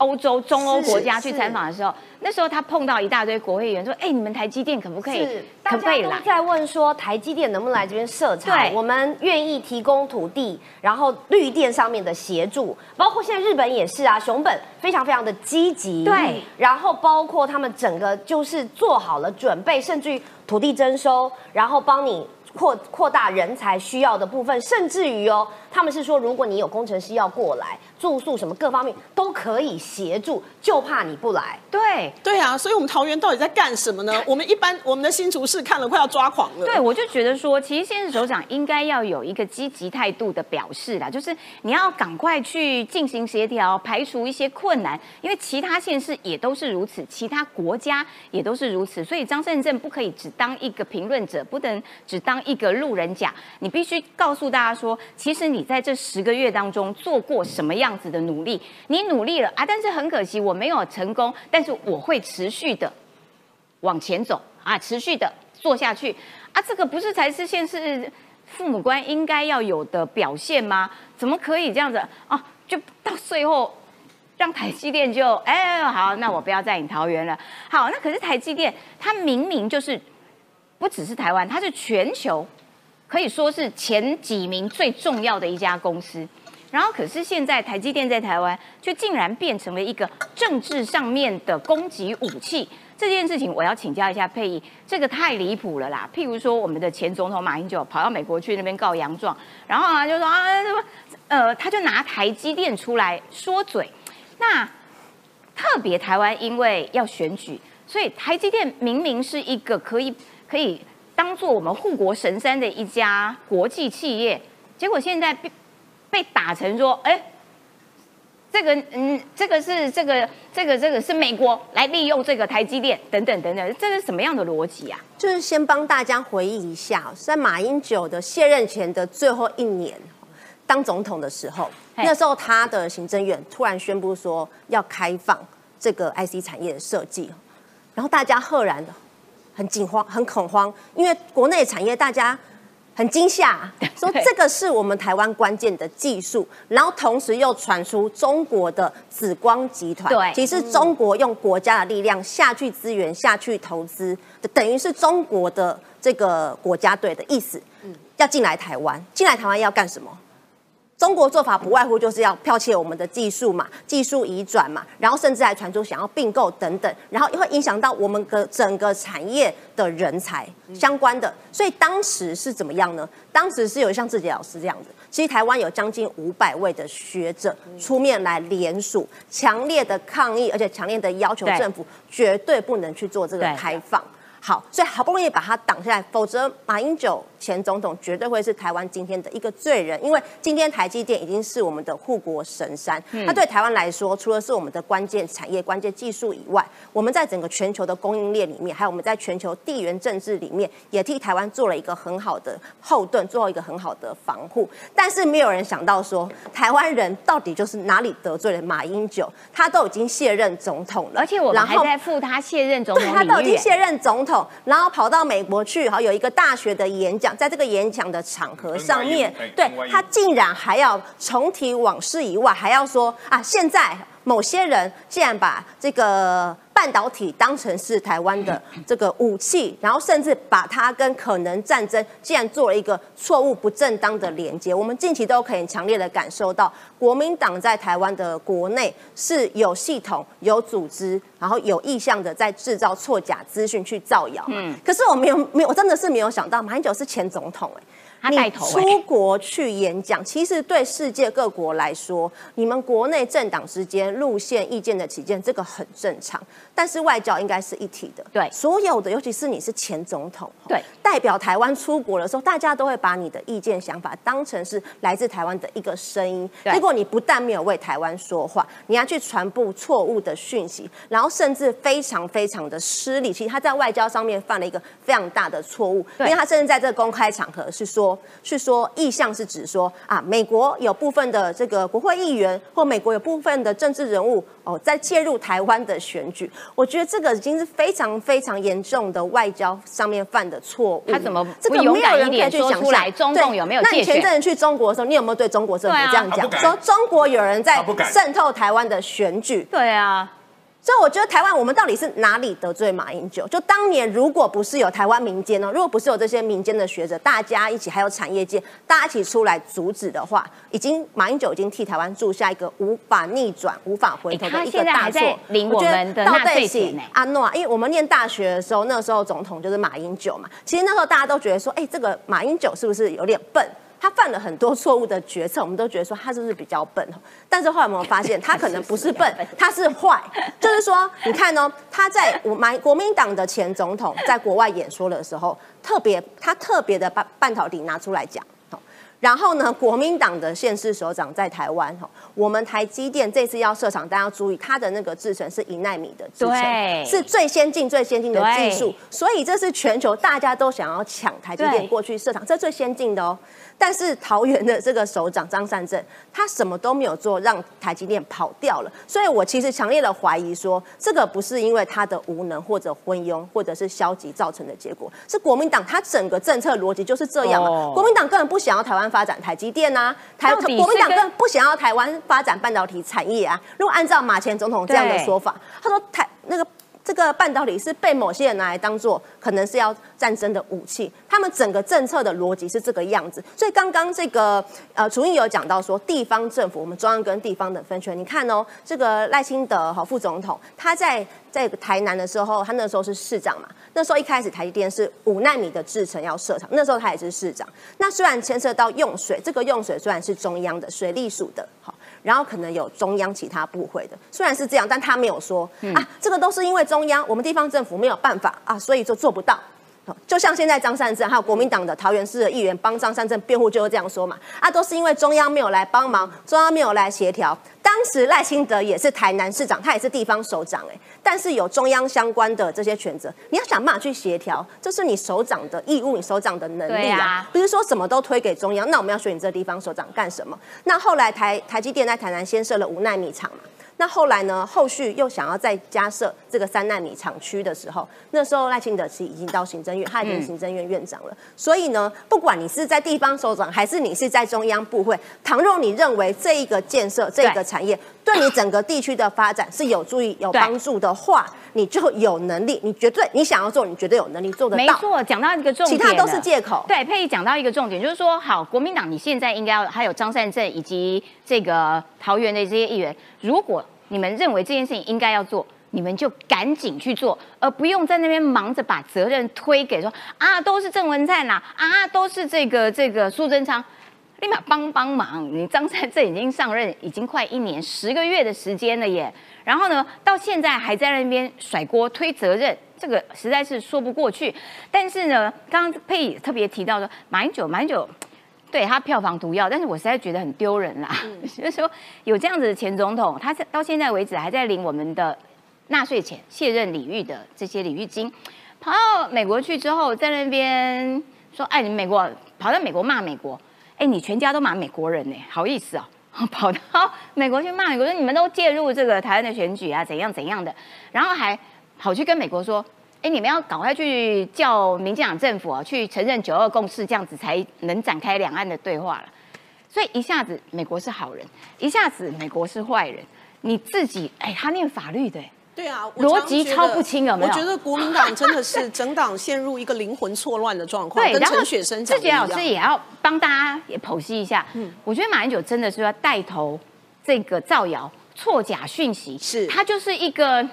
欧洲、中欧是国家去是采访的时候，那时候他碰到一大堆国会议员说：“哎，你们台积电可不可以可不可以来都在问说台积电能不能来这边设厂？对我们愿意提供土地，然后绿电上面的协助，包括现在日本也是啊，熊本非常非常的积极，对，然后包括他们整个就是做好了准备，甚至于土地征收，然后帮你。扩扩大人才需要的部分，甚至于哦，他们是说，如果你有工程师要过来，住宿什么各方面都可以协助，就怕你不来。对对啊，所以我们桃园到底在干什么呢？我们一般我们的新竹市看了快要抓狂了。对，我就觉得说，其实现任首长应该要有一个积极态度的表示啦，就是你要赶快去进行协调，排除一些困难，因为其他县市也都是如此，其他国家也都是如此，所以张善政不可以只当一个评论者，不能只当一个路人甲，你必须告诉大家说，其实你在这十个月当中做过什么样样子的努力，你努力了啊，但是很可惜我没有成功，但是我会持续的往前走啊，持续的做下去啊，这个不是才是县市父母官应该要有的表现吗？怎么可以这样子啊？就到最后让台积电就 哎好，那我不要再引桃园了。好，那可是台积电它明明就是不只是台湾，它是全球可以说是前几名最重要的一家公司。然后，可是现在台积电在台湾却竟然变成了一个政治上面的攻击武器。这件事情我要请教一下佩仪，这个太离谱了啦！譬如说，我们的前总统马英九跑到美国去那边告洋状，然后啊就说啊什么呃，他就拿台积电出来说嘴。那特别台湾因为要选举，所以台积电明明是一个可以可以当做我们护国神山的一家国际企业，结果现在被被打成说，哎，这个嗯，这个是这个这个这个是美国来利用这个台积电等等等等，这是什么样的逻辑啊？就是先帮大家回忆一下，在马英九的卸任前的最后一年，当总统的时候，那时候他的行政院突然宣布说要开放这个 IC 产业的设计，然后大家赫然的很惊慌、很恐慌，因为国内产业大家。很惊吓，说这个是我们台湾关键的技术，然后同时又传出中国的紫光集团，对。其实中国用国家的力量下去资源、下去投资，等于是中国的这个国家队的意思，要进来台湾，进来台湾要干什么？中国做法不外乎就是要剽窃我们的技术嘛，技术移转嘛，然后甚至还传出想要并购等等，然后会影响到我们的整个产业的人才相关的。所以当时是怎么样呢？当时是有像志杰老师这样子，其实台湾有将近五百位的学者出面来联署，强烈的抗议，而且强烈的要求政府绝对不能去做这个对开放。好，所以好不容易把他挡下来，否则马英九前总统绝对会是台湾今天的一个罪人，因为今天台积电已经是我们的护国神山。它对台湾来说，除了是我们的关键产业、关键技术以外，我们在整个全球的供应链里面，还有我们在全球地缘政治里面，也替台湾做了一个很好的后盾，做一个很好的防护。但是没有人想到说，台湾人到底就是哪里得罪了马英九？他都已经卸任总统了，而且我们还在付他卸任总统对他都已经卸任总统，然后跑到美国去，好有一个大学的演讲，在这个演讲的场合上面对他竟然还要重提往事以外，还要说啊，现在某些人竟然把这个半导体当成是台湾的 这个武器，然后甚至把它跟可能战争竟然做了一个错误不正当的连接。我们近期都可以强烈的感受到，国民党在台湾的国内是有系统、有组织，然后有意向的在制造错假资讯去造谣。嗯可是我没有没有，我真的是没有想到，马英九是前总统哎、他带头哎、你出国去演讲，其实对世界各国来说，你们国内政党之间路线意见的起见，这个很正常。但是外交应该是一体的，对所有的，尤其是你是前总统，对，代表台湾出国的时候，大家都会把你的意见想法当成是来自台湾的一个声音。对结果你不但没有为台湾说话，你要去传播错误的讯息，然后甚至非常非常的失礼。其实他在外交上面犯了一个非常大的错误，因对为他甚至在这个公开场合是说，是说意向是指说啊，美国有部分的这个国会议员或美国有部分的政治人物哦，在介入台湾的选举。我觉得这个已经是非常非常严重的外交上面犯的错误。他怎么这个不勇敢没有人可以一点说去想象出来中对共有没有那你前阵子去中国的时候，你有没有对中国政府这样讲，说中国有人在渗透台湾的选举？对啊，所以我觉得台湾，我们到底是哪里得罪马英九？就当年如果不是有台湾民间呢，如果不是有这些民间的学者，大家一起还有产业界，大家一起出来阻止的话，已经马英九已经替台湾铸下一个无法逆转、无法回头的一个大错。领我们的纳税底是钱呢阿诺啊，因为我们念大学的时候，那个时候总统就是马英九嘛。其实那时候大家都觉得说，哎，这个马英九是不是有点笨？他犯了很多错误的决策，我们都觉得说他是不是比较笨？但是后来有没有发现，他可能不是笨，他是坏。就是说，你看哦，他在我马国民党的前总统在国外演说的时候，特别他特别的把半导体拿出来讲。哦然后呢，国民党的县市首长在台湾哈，我们台积电这次要设厂，大家要注意，它的那个制程是一纳米的制程，是最先进、最先进的技术，所以这是全球大家都想要抢台积对电过去设厂，这最先进的哦。但是桃园的这个首长张善政，他什么都没有做，让台积电跑掉了。所以我其实强烈的怀疑说，这个不是因为他的无能或者昏庸或者是消极造成的结果，是国民党他整个政策逻辑就是这样嘛。哦国民党根本不想要台湾发展台积电啊，台国民党跟根本不想要台湾发展半导体产业啊。如果按照马前总统这样的对说法，他说台那个。这个半导体是被某些人拿来当做可能是要战争的武器，他们整个政策的逻辑是这个样子。所以刚刚这个呃，楚英有讲到说，地方政府我们中央跟地方的分权，你看哦，这个赖清德哈副总统他在在台南的时候，他那时候是市长嘛，那时候一开始台积电是五纳米的制程要设厂，那时候他也是市长。那虽然牵涉到用水，这个用水虽然是中央的水利署的，然后可能有中央其他部会的，虽然是这样，但他没有说、啊，这个都是因为中央，我们地方政府没有办法啊，所以就做不到。好就像现在张善政还有国民党的桃园市的议员帮张善政辩护，就是这样说嘛，啊，都是因为中央没有来帮忙，中央没有来协调。当时赖清德也是台南市长，他也是地方首长，哎，但是有中央相关的这些权责，你要想办法去协调，这是你首长的义务，你首长的能力啊不是说什么都推给中央。那我们要选你这地方首长干什么？那后来台台积电在台南先设了五纳米厂嘛。那后来呢？后续又想要再加设这个三纳米厂区的时候，那时候赖清德其实已经到行政院，他已经行政院院长了。所以呢，不管你是在地方首长，还是你是在中央部会，倘若你认为这一个建设、这个产业对你整个地区的发展是有助益、有帮助的话，你就有能力，你绝对你想要做，你绝对有能力做得到。没错，讲到一个重点，其他都是借口。对，佩仪讲到一个重点，就是说，好，国民党你现在应该要还有张善政以及这个桃园的这些议员，如果你们认为这件事情应该要做，你们就赶紧去做，而不用在那边忙着把责任推给说啊，都是郑文灿啦，啊，都是这个这个苏贞昌。立马帮帮忙！你张善政已经上任已经快一年十个月的时间了耶，然后呢，到现在还在那边甩锅推责任，这个实在是说不过去。但是呢，刚刚佩特别提到说，马英九，马英九对他票房毒药，但是我实在觉得很丢人啦。就是说有这样子的前总统，他到现在为止还在领我们的纳税钱、卸任礼遇的这些礼遇金，跑到美国去之后，在那边说，哎，你美国跑到美国骂美国。哎，你全家都骂美国人呢，好意思哦，跑到 美国去骂美国，说你们都介入这个台湾的选举啊，怎样怎样的，然后还跑去跟美国说，哎，你们要赶快去叫民进党政府啊，去承认九二共识，这样子才能展开两岸的对话了。所以一下子美国是好人，一下子美国是坏人，你自己哎，他念法律的。对啊，逻辑超不清有没有？我觉得国民党真的是整党陷入一个灵魂错乱的状况。对，跟陈雪生。自己老师也要帮大家也剖析一下。嗯，我觉得马英九真的是要带头这个造谣、错假讯息，是他就是一个。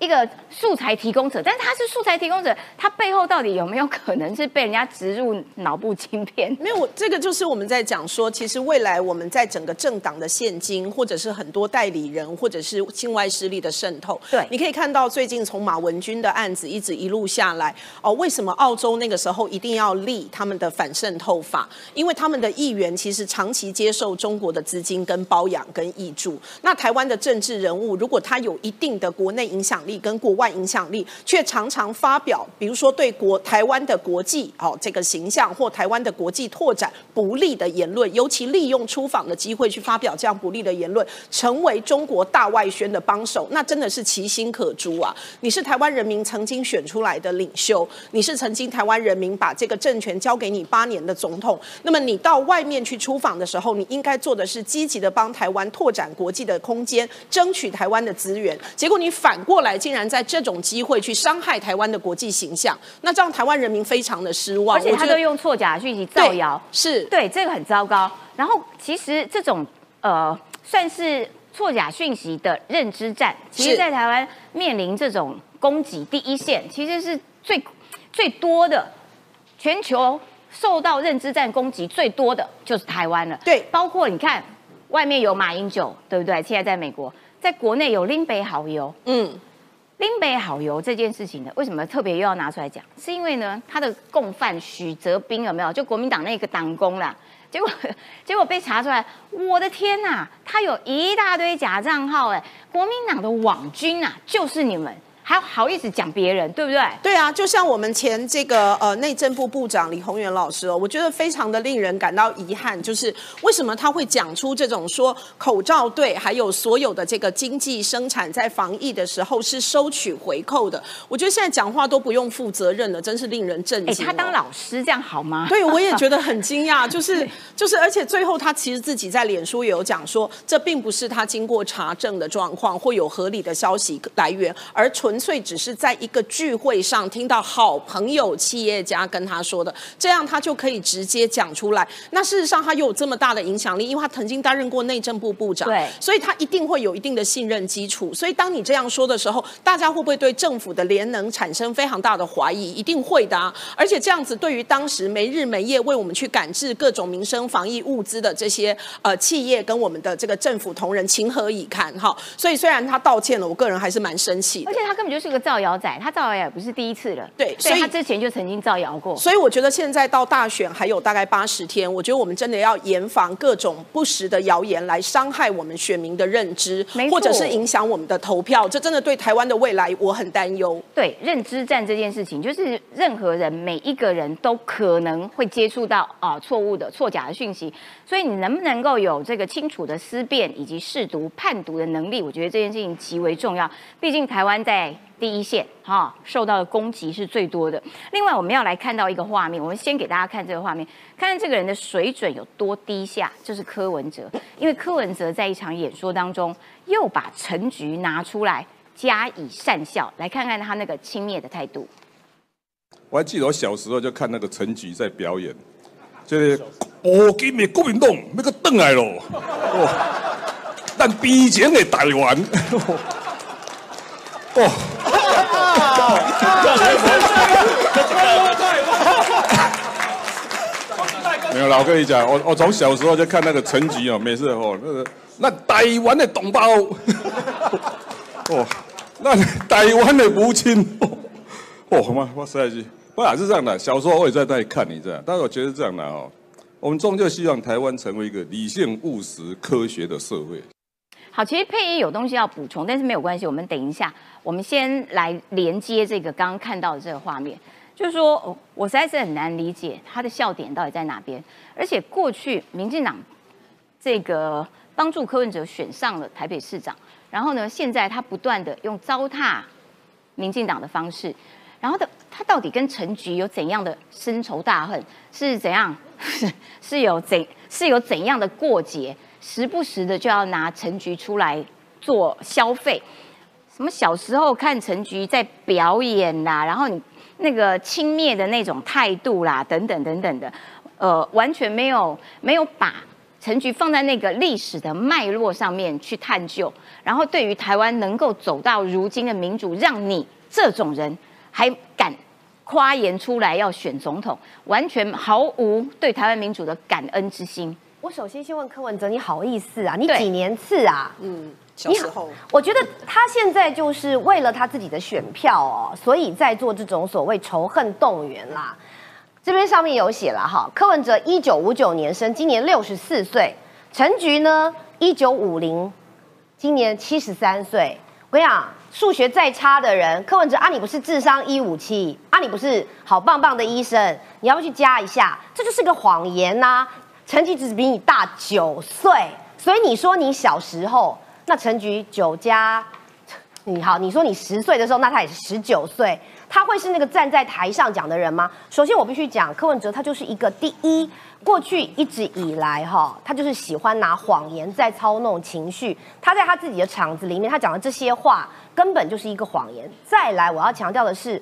一个素材提供者，但是他是素材提供者，他背后到底有没有可能是被人家植入脑部芯片？没有，这个就是我们在讲说，其实未来我们在整个政党的现金，或者是很多代理人，或者是境外势力的渗透。对，你可以看到最近从马文君的案子一直一路下来，哦，为什么澳洲那个时候一定要立他们的反渗透法？因为他们的议员其实长期接受中国的资金跟包养跟挹注。那台湾的政治人物，如果他有一定的国内影响力，力跟国外影响力，却常常发表，比如说对国台湾的国际哦这个形象或台湾的国际拓展不利的言论，尤其利用出访的机会去发表这样不利的言论，成为中国大外宣的帮手，那真的是其心可诛啊！你是台湾人民曾经选出来的领袖，你是曾经台湾人民把这个政权交给你八年的总统，那么你到外面去出访的时候，你应该做的是积极的帮台湾拓展国际的空间，争取台湾的资源，结果你反过来。竟然在这种机会去伤害台湾的国际形象，那这样台湾人民非常的失望。而且他都用错假讯息造谣，是对这个很糟糕。然后其实这种呃算是错假讯息的认知战，其实在台湾面临这种攻击第一线，其实是最最多的，全球受到认知战攻击最多的就是台湾了。对，包括你看外面有马英九，对不对？现在在美国，在国内有林北好友，嗯。林北好油这件事情呢，为什么特别又要拿出来讲？是因为呢，他的共犯许泽斌有没有？就国民党那个党工啦，结果结果被查出来，我的天呐，他有一大堆假账号哎，国民党的网军啊，就是你们。还好意思讲别人，对不对？对啊，就像我们前这个呃内政部部长李宏源老师哦，我觉得非常的令人感到遗憾，就是为什么他会讲出这种说口罩队还有所有的这个经济生产在防疫的时候是收取回扣的？我觉得现在讲话都不用负责任了，真是令人震惊。他当老师这样好吗？对，我也觉得很惊讶，就是就是，而且最后他其实自己在脸书也有讲说，这并不是他经过查证的状况，或有合理的消息来源，而纯。粹只是在一个聚会上听到好朋友企业家跟他说的，这样他就可以直接讲出来。那事实上他又有这么大的影响力，因为他曾经担任过内政部部长，对，所以他一定会有一定的信任基础。所以当你这样说的时候，大家会不会对政府的联能产生非常大的怀疑？一定会的啊！而且这样子对于当时没日没夜为我们去赶制各种民生防疫物资的这些呃企业跟我们的这个政府同仁情何以堪？哈！所以虽然他道歉了，我个人还是蛮生气，而且他根本。就是个造谣仔，他造谣也不是第一次了。对，所以他之前就曾经造谣过。所以我觉得现在到大选还有大概八十天，我觉得我们真的要严防各种不实的谣言来伤害我们选民的认知，或者是影响我们的投票。这真的对台湾的未来我很担忧。对，认知战这件事情，就是任何人每一个人都可能会接触到啊错误的、错假的讯息，所以你能不能够有这个清楚的思辨以及试读、判读的能力，我觉得这件事情极为重要。毕竟台湾在第一线哈，受到的攻击是最多的。另外，我们要来看到一个画面，我们先给大家看这个画面，看看这个人的水准有多低下。就是柯文哲，因为柯文哲在一场演说当中，又把陈菊拿出来加以善笑，来看看他那个轻蔑的态度。我还记得我小时候就看那个陈菊在表演，就是哦，今日国民党那个邓来了，但比以前的台湾，哦。没有啦，我跟你讲，我我从小时候就看那个陈菊哦，每次哦那个那台湾的同胞，哦，那台湾的母亲，哦，妈，我实在是，不然是这样的。小时候我也在那里看你这样，但是我觉得这样的哦，我们终究希望台湾成为一个理性、务实、科学的社会。好，其实配音有东西要补充，但是没有关系，我们等一下，我们先来连接这个刚刚看到的这个画面，就是说，我实在是很难理解他的笑点到底在哪边，而且过去民进党这个帮助柯文哲选上了台北市长，然后呢，现在他不断的用糟蹋民进党的方式，然后的他到底跟陈菊有怎样的深仇大恨？是怎样？是是有怎是有怎样的过节？时不时的就要拿陈菊出来做消费。什么小时候看陈菊在表演啦，然后你那个轻蔑的那种态度啦，等等等等的，呃，完全没有没有把陈菊放在那个历史的脉络上面去探究，然后对于台湾能够走到如今的民主，让你这种人还敢夸言出来要选总统，完全毫无对台湾民主的感恩之心。我首先先问柯文哲，你好意思啊？你对几年次啊？嗯，小时候我觉得他现在就是为了他自己的选票哦，所以在做这种所谓仇恨动员啦。这边上面有写了哈，柯文哲一九五九年生，今年六十四岁；陈菊呢，一九五零，今年七十三岁。我跟你讲，数学再差的人，柯文哲啊，你不是智商一五七啊，你不是好棒棒的医生，你要不去加一下？这就是个谎言呐、陈菊只是比你大九岁，所以你说你小时候，那陈菊九加你好，你说你十岁的时候，那他也是十九岁，他会是那个站在台上讲的人吗？首先我必须讲，柯文哲他就是一个第一，过去一直以来哈，他就是喜欢拿谎言在操弄情绪，他在他自己的场子里面，他讲的这些话根本就是一个谎言。再来，我要强调的是。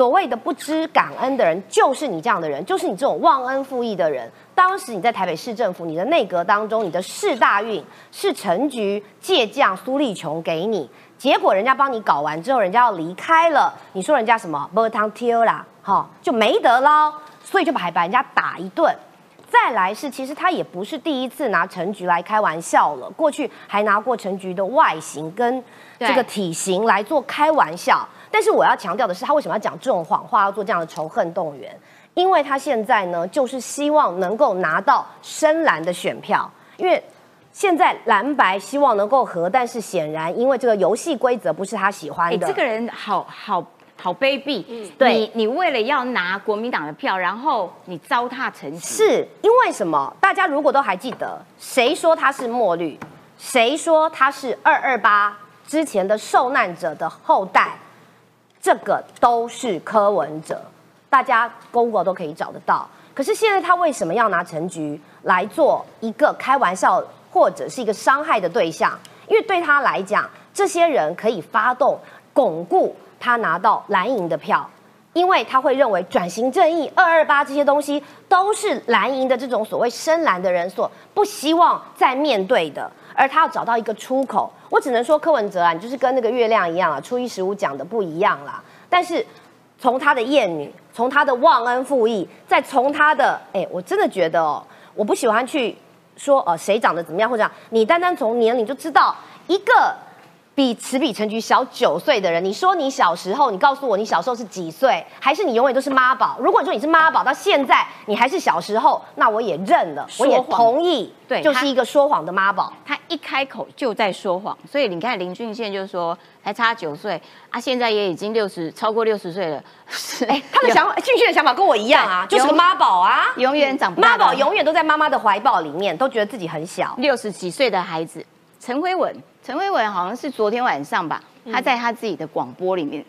所谓的不知感恩的人，就是你这样的人，就是你这种忘恩负义的人。当时你在台北市政府，你的内阁当中，你的市大运是陈菊借将苏立琼给你，结果人家帮你搞完之后，人家要离开了，你说人家什么波汤贴啦，哈，就没得捞，所以就把把人家打一顿。再来是，其实他也不是第一次拿陈菊来开玩笑了，过去还拿过陈菊的外形跟这个体型来做开玩笑。但是我要强调的是，他为什么要讲这种谎话，要做这样的仇恨动员？因为他现在呢，就是希望能够拿到深蓝的选票，因为现在蓝白希望能够和，但是显然因为这个游戏规则不是他喜欢哎，的。这个人好好好卑鄙！对你你为了要拿国民党的票，然后你糟蹋陈菊，是因为什么？大家如果都还记得，谁说他是墨绿？谁说他是二二八之前的受难者的后代？这个都是柯文哲，大家 Google 都可以找得到。可是现在他为什么要拿陈菊来做一个开玩笑或者是一个伤害的对象？因为对他来讲，这些人可以发动巩固他拿到蓝营的票，因为他会认为转型正义、二二八这些东西都是蓝营的这种所谓深蓝的人所不希望再面对的，而他要找到一个出口。我只能说柯文哲啊，你就是跟那个月亮一样啊，初一十五讲的不一样啦。但是从他的艳女，从他的忘恩负义，再从他的，哎，我真的觉得哦，我不喜欢去说呃谁长得怎么样，或者你单单从年龄就知道一个。比此比陈菊小九岁的人，你说你小时候，你告诉我你小时候是几岁，还是你永远都是妈宝？如果你说你是妈宝，到现在你还是小时候，那我也认了，我也同意，对就是一个说谎的妈宝。他一开口就在说谎，所以你看林俊宪就说还差九岁啊，现在也已经六十超过六十岁了，是哎，他的想法，俊宪的想法跟我一样啊，就是个妈宝啊，永远长不大的妈宝永远都在妈妈的怀抱里面，都觉得自己很小。六十几岁的孩子，陈辉文，陈伟文好像是昨天晚上吧，他在他自己的广播里面，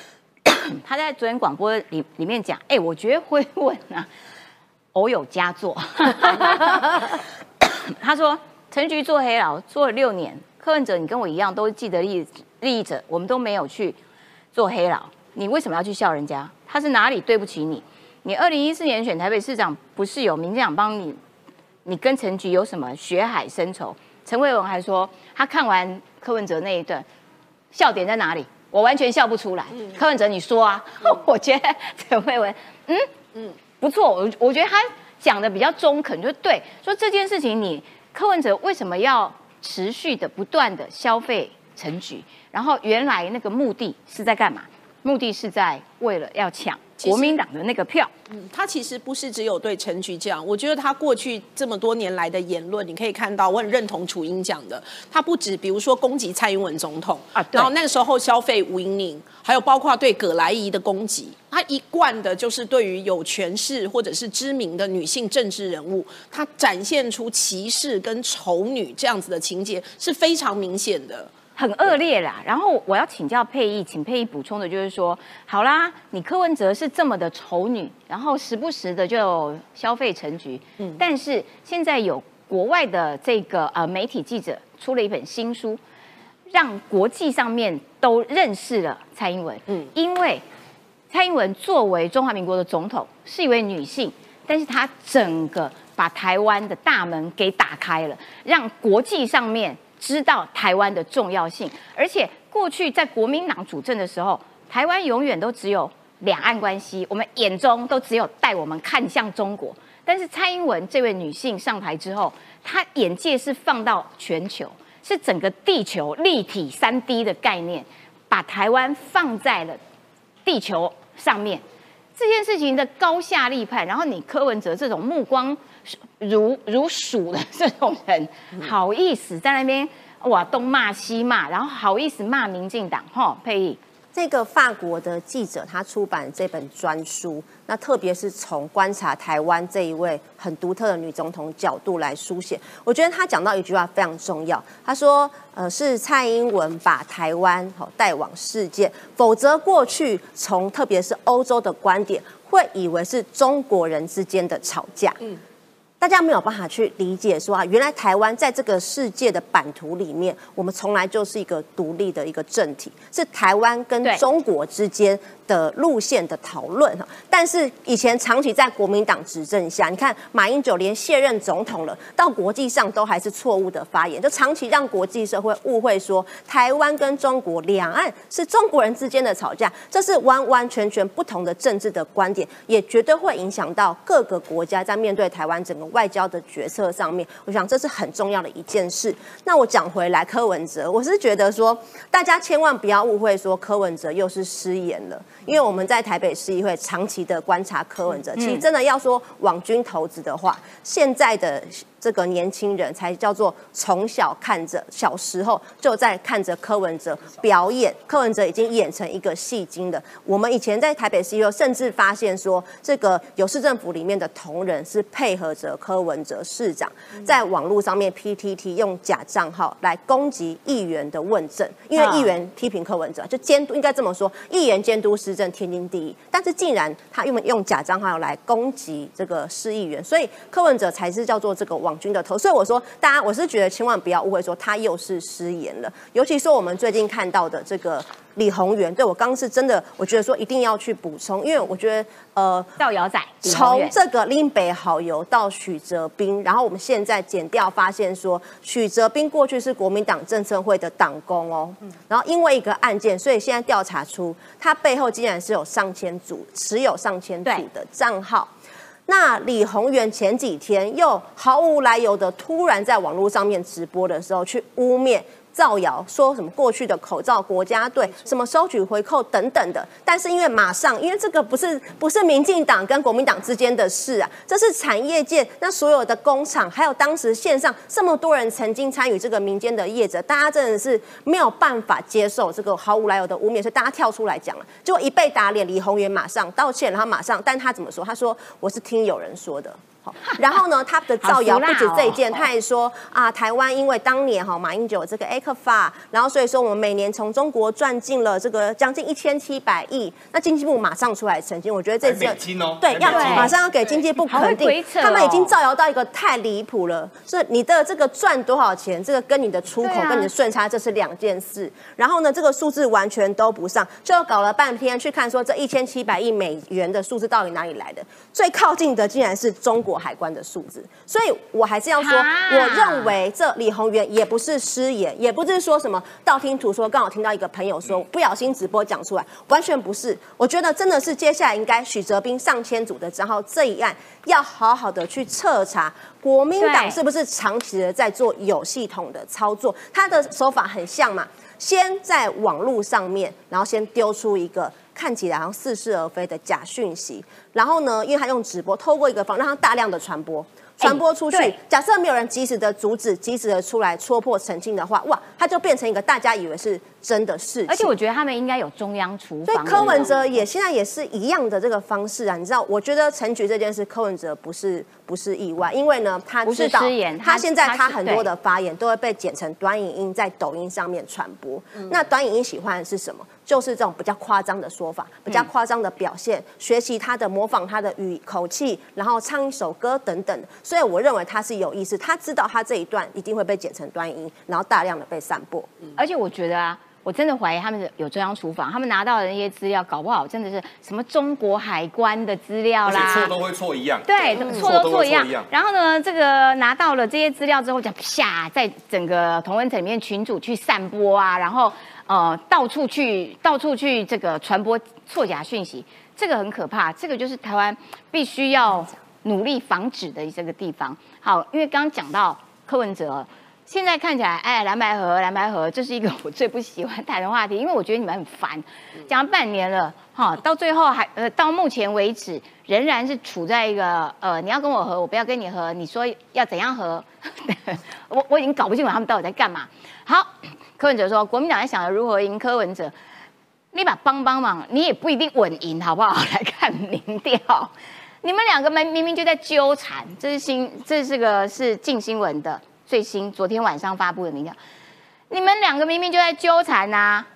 他在昨天广播里里面讲，哎、我觉得辉文啊，偶有佳作。他说陈局做黑老做了六年，柯文哲你跟我一样都是既得利利益者，我们都没有去做黑老，你为什么要去笑人家？他是哪里对不起你？你二零一四年选台北市长，不是有民进党帮你你跟陈局有什么血海深仇？陈慧文还说，他看完柯文哲那一段，笑点在哪里？我完全笑不出来。柯文哲，你说啊？我觉得陈慧文，嗯嗯，不错。我我觉得他讲的比较中肯，就对，说这件事情你柯文哲为什么要持续的不断的消费陈菊？然后原来那个目的是在干嘛？目的是在为了要抢国民党的那个票。嗯他其实不是只有对陈菊这样，我觉得他过去这么多年来的言论，你可以看到，我很认同楚英讲的，他不止比如说攻击蔡英文总统啊然后那个时候消费吴英宁，还有包括对葛莱仪的攻击，他一贯的就是对于有权势或者是知名的女性政治人物，他展现出歧视跟丑女这样子的情节是非常明显的。很恶劣啦。然后我要请教佩义，请佩义补充的就是说，好啦，你柯文哲是这么的丑女，然后时不时的就消费成局，嗯，但是现在有国外的这个呃媒体记者出了一本新书，让国际上面都认识了蔡英文，嗯，因为蔡英文作为中华民国的总统，是一位女性，但是她整个把台湾的大门给打开了，让国际上面知道台湾的重要性。而且过去在国民党主政的时候，台湾永远都只有两岸关系，我们眼中都只有带我们看向中国。但是蔡英文这位女性上台之后，她眼界是放到全球，是整个地球立体三 D 的概念，把台湾放在了地球上面。这件事情的高下立判，然后你柯文哲这种目光如如鼠的这种人，好意思在那边哇东骂西骂，然后好意思骂民进党，哈，佩仪。这个法国的记者他出版这本专书，那特别是从观察台湾这一位很独特的女总统角度来书写。我觉得他讲到一句话非常重要，他说：“呃，是蔡英文把台湾好带往世界，否则过去从特别是欧洲的观点，会以为是中国人之间的吵架。”嗯。大家没有办法去理解说啊，原来台湾在这个世界的版图里面，我们从来就是一个独立的一个政体，是台湾跟中国之间的路线的讨论哈。但是以前长期在国民党执政下，你看马英九连卸任总统了，到国际上都还是错误的发言，就长期让国际社会误会说台湾跟中国两岸是中国人之间的吵架，这是完完全全不同的政治的观点，也绝对会影响到各个国家在面对台湾整个外交的决策上面。我想这是很重要的一件事。那我讲回来，柯文哲，我是觉得说，大家千万不要误会说柯文哲又是失言了，因为我们在台北市议会长期的观察柯文哲，其实真的要说网军投资的话，现在的。这个年轻人才叫做从小看着，小时候就在看着柯文哲表演，柯文哲已经演成一个戏精了。我们以前在台北市议会，甚至发现说，这个有市政府里面的同仁是配合着柯文哲市长，在网络上面 PTT 用假账号来攻击议员的问政，因为议员批评柯文哲，就监督应该这么说，议员监督施政天经地义，但是竟然他用用假账号来攻击这个市议员，所以柯文哲才是叫做这个军的头。所以我说，大家我是觉得千万不要误会说他又是失言了，尤其是我们最近看到的这个李宏源，对我刚刚是真的，我觉得说一定要去补充，因为我觉得呃。造谣仔，从这个林北好友到许哲斌，然后我们现在检调发现说，许哲斌过去是国民党政策会的党工哦，然后因为一个案件，所以现在调查出他背后竟然是有上千组持有上千组的账号。那李宏源前几天又毫无来由的突然在网络上面直播的时候，去污蔑。造谣说什么过去的口罩国家队什么收取回扣等等的，但是因为马上因为这个不是不是民进党跟国民党之间的事啊，这是产业界那所有的工厂，还有当时线上这么多人曾经参与这个民间的业者，大家真的是没有办法接受这个毫无来由的污蔑，所以大家跳出来讲了，结果一被打脸，李宏源马上道歉，然后马上，但他怎么说？他说我是听有人说的。好然后呢，他的造谣不止这一件，哦他还说啊，台湾因为当年哈马英九有这个 A 克法，然后所以说我们每年从中国赚进了这个将近一千七百亿，那经济部马上出来澄清，我觉得这次对，要马上要给经济部肯定他们已经造谣到一个太离谱了，是你的这个赚多少钱，这个跟你的出口啊。跟你的顺差这是两件事，然后呢，这个数字完全都不上，就搞了半天去看说这一千七百亿美元的数字到底哪里来的，最靠近的竟然是中国海关的数字。所以我还是要说，啊我认为这李宏源也不是失言，也不是说什么道听途说。刚好听到一个朋友说不小心直播讲出来，完全不是。我觉得真的是接下来应该许哲斌上千组的账号这一案要好好的去彻查国民党是不是长期的在做有系统的操作，他的手法很像嘛。先在网络上面，然后先丢出一个看起来好像似是而非的假讯息，然后呢，因为他用直播，透过一个方让他大量的传播。传播出去对，假设没有人及时的阻止、及时的出来戳破澄清的话，哇，他就变成一个大家以为是真的事情。而且我觉得他们应该有中央厨房所以。柯文哲也现在也是一样的这个方式啊，你知道？我觉得陈局这件事，柯文哲不是不是意外，因为呢，他不是知道他他现在他很多的发言都会被剪成短影音在抖音上面传播。嗯那短影音喜欢的是什么？就是这种比较夸张的说法，比嗯较夸张的表现，学习他的模仿他的语口气，然后唱一首歌等等。所以我认为他是有意识，他知道他这一段一定会被剪成短影音，然后大量的被散播。而且我觉得啊，我真的怀疑他们有中央厨房，他们拿到的那些资料，搞不好真的是什么中国海关的资料啦，错都会错一样。对，错都错一样错都会错一样。然后呢，这个拿到了这些资料之后，就啪，在整个同温层里面群组去散播啊，然后呃到处去到处去这个传播错假讯息，这个很可怕。这个就是台湾必须要努力防止的这个地方。好，因为刚刚讲到柯文哲。现在看起来，哎，蓝白河，蓝白河，这是一个我最不喜欢谈的话题，因为我觉得你们很烦，讲了半年了，哈，到最后还呃，到目前为止仍然是处在一个呃，你要跟我合，我不要跟你合，你说要怎样合，我我已经搞不清楚他们到底在干嘛。好，柯文哲说，国民党在想着如何赢柯文哲，你把帮帮忙，你也不一定稳赢，好不好？来看民调，你们两个明明明就在纠缠，这是新，这是个是近新闻的最新，昨天晚上发布的民调，你们两个明明就在纠缠呐、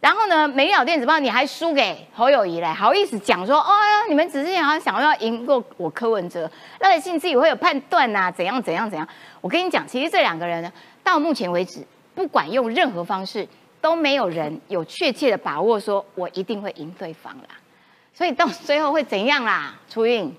然后呢，美丽岛电子报你还输给侯友谊嘞，好意思讲说，哦，你们只是想要想要赢过我柯文哲，赖信自己会有判断呐、怎样怎样怎样。我跟你讲，其实这两个人呢，到目前为止，不管用任何方式，都没有人有确切的把握说我一定会赢对方啦。所以到最后会怎样啦？初韵，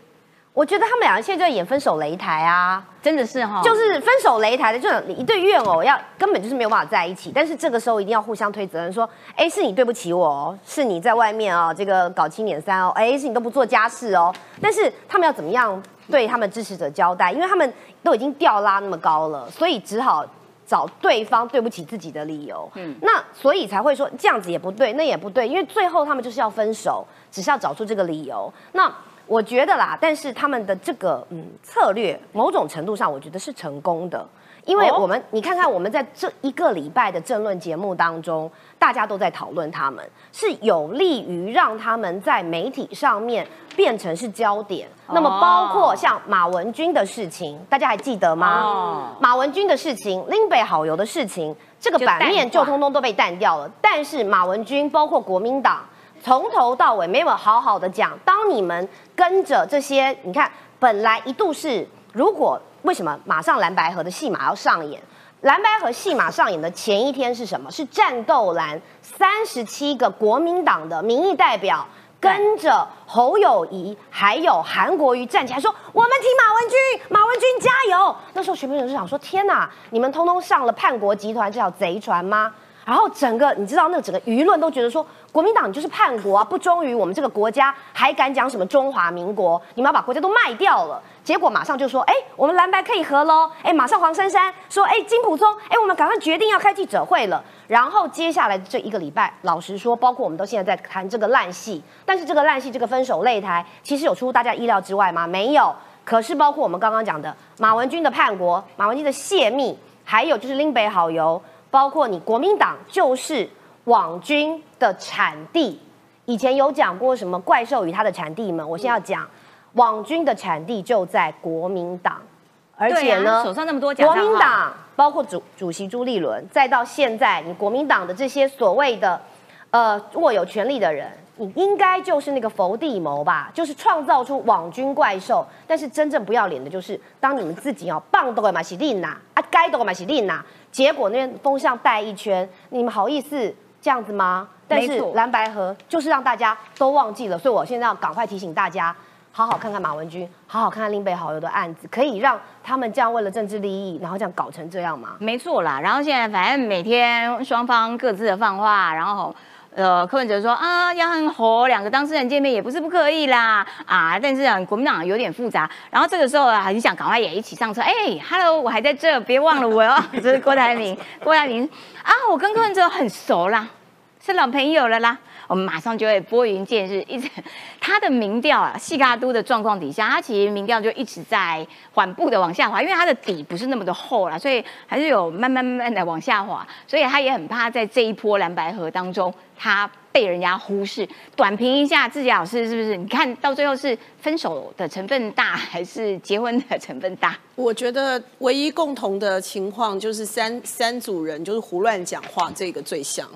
我觉得他们两个现在就在演分手擂台啊。真的是哈，就是分手擂台的这种一对怨偶要根本就是没有办法在一起，但是这个时候一定要互相推责任，说，哎，是你对不起我哦，是你在外面哦，这个搞七捻三哦，哎，是你都不做家事哦，但是他们要怎么样对他们支持者交代？因为他们都已经吊拉那么高了，所以只好。找对方对不起自己的理由，嗯，那所以才会说这样子也不对，那也不对，因为最后他们就是要分手，只是要找出这个理由。那我觉得啦，但是他们的这个嗯策略，某种程度上我觉得是成功的，因为哦我们、你看看我们在这一个礼拜的政论节目当中，大家都在讨论他们，是有利于让他们在媒体上面变成是焦点。那么包括像马文君的事情，大家还记得吗？哦马文君的事情、林北好友的事情，这个版面就通通都被淡掉了。但是马文君包括国民党。从头到尾没有好好的讲，当你们跟着这些，你看，本来一度是，如果为什么马上蓝白河的戏码要上演？蓝白河戏码上演的前一天是什么？是战斗蓝三十七个国民党的民意代表跟着侯友谊还有韩国瑜站起来说：“我们挺马文君，马文君加油！”那时候全部人就想说：“天哪，你们通通上了叛国集团这条贼船吗？”然后整个你知道，那整个舆论都觉得说，国民党你就是叛国啊，不忠于我们这个国家，还敢讲什么中华民国？你们要把国家都卖掉了。结果马上就说，哎，我们蓝白可以合喽。哎，马上黄珊珊说，哎，金普聪，哎，我们赶快决定要开记者会了。然后接下来这一个礼拜，老实说，包括我们都现在在谈这个烂戏，但是这个烂戏，这个分手擂台，其实有出大家意料之外吗？没有。可是包括我们刚刚讲的马文君的叛国，马文君的泄密，还有就是林北好友。包括你国民党就是网军的产地，以前有讲过什么怪兽与它的产地们，我现在要讲网军的产地就在国民党，而且呢，手上那么多假国民党包括主主席朱立伦，再到现在你国民党的这些所谓的呃握有权力的人。你应该就是那个伏地魔吧，就是创造出网军怪兽。但是真正不要脸的就是，当你们自己哦棒都给马西令呐，啊该都给马西令呐，结果那边风向带一圈，你们好意思这样子吗？但是蓝白河就是让大家都忘记了，所以我现在要赶快提醒大家，好好看看马文君，好好看看林北好友的案子，可以让他们这样为了政治利益，然后这样搞成这样吗？没错啦，然后现在反正每天双方各自的放话，然后呃柯文哲说啊要和两个当事人见面也不是不可以啦啊，但是啊国民党有点复杂，然后这个时候啊很想赶快也一起上车，哎，Hello，我还在这，别忘了我哦，这是郭台铭，郭台铭啊，我跟柯文哲很熟啦，是老朋友了啦。我们马上就会拨云见日，一直他的民调啊，细嘎都的状况底下，他其实民调就一直在缓步的往下滑，因为他的底不是那么的厚了，所以还是有慢慢慢慢的往下滑，所以他也很怕在这一波蓝白河当中，他被人家忽视。短评一下自己老师是不是？你看到最后是分手的成分大，还是结婚的成分大？我觉得唯一共同的情况就是三三组人就是胡乱讲话，这个最像。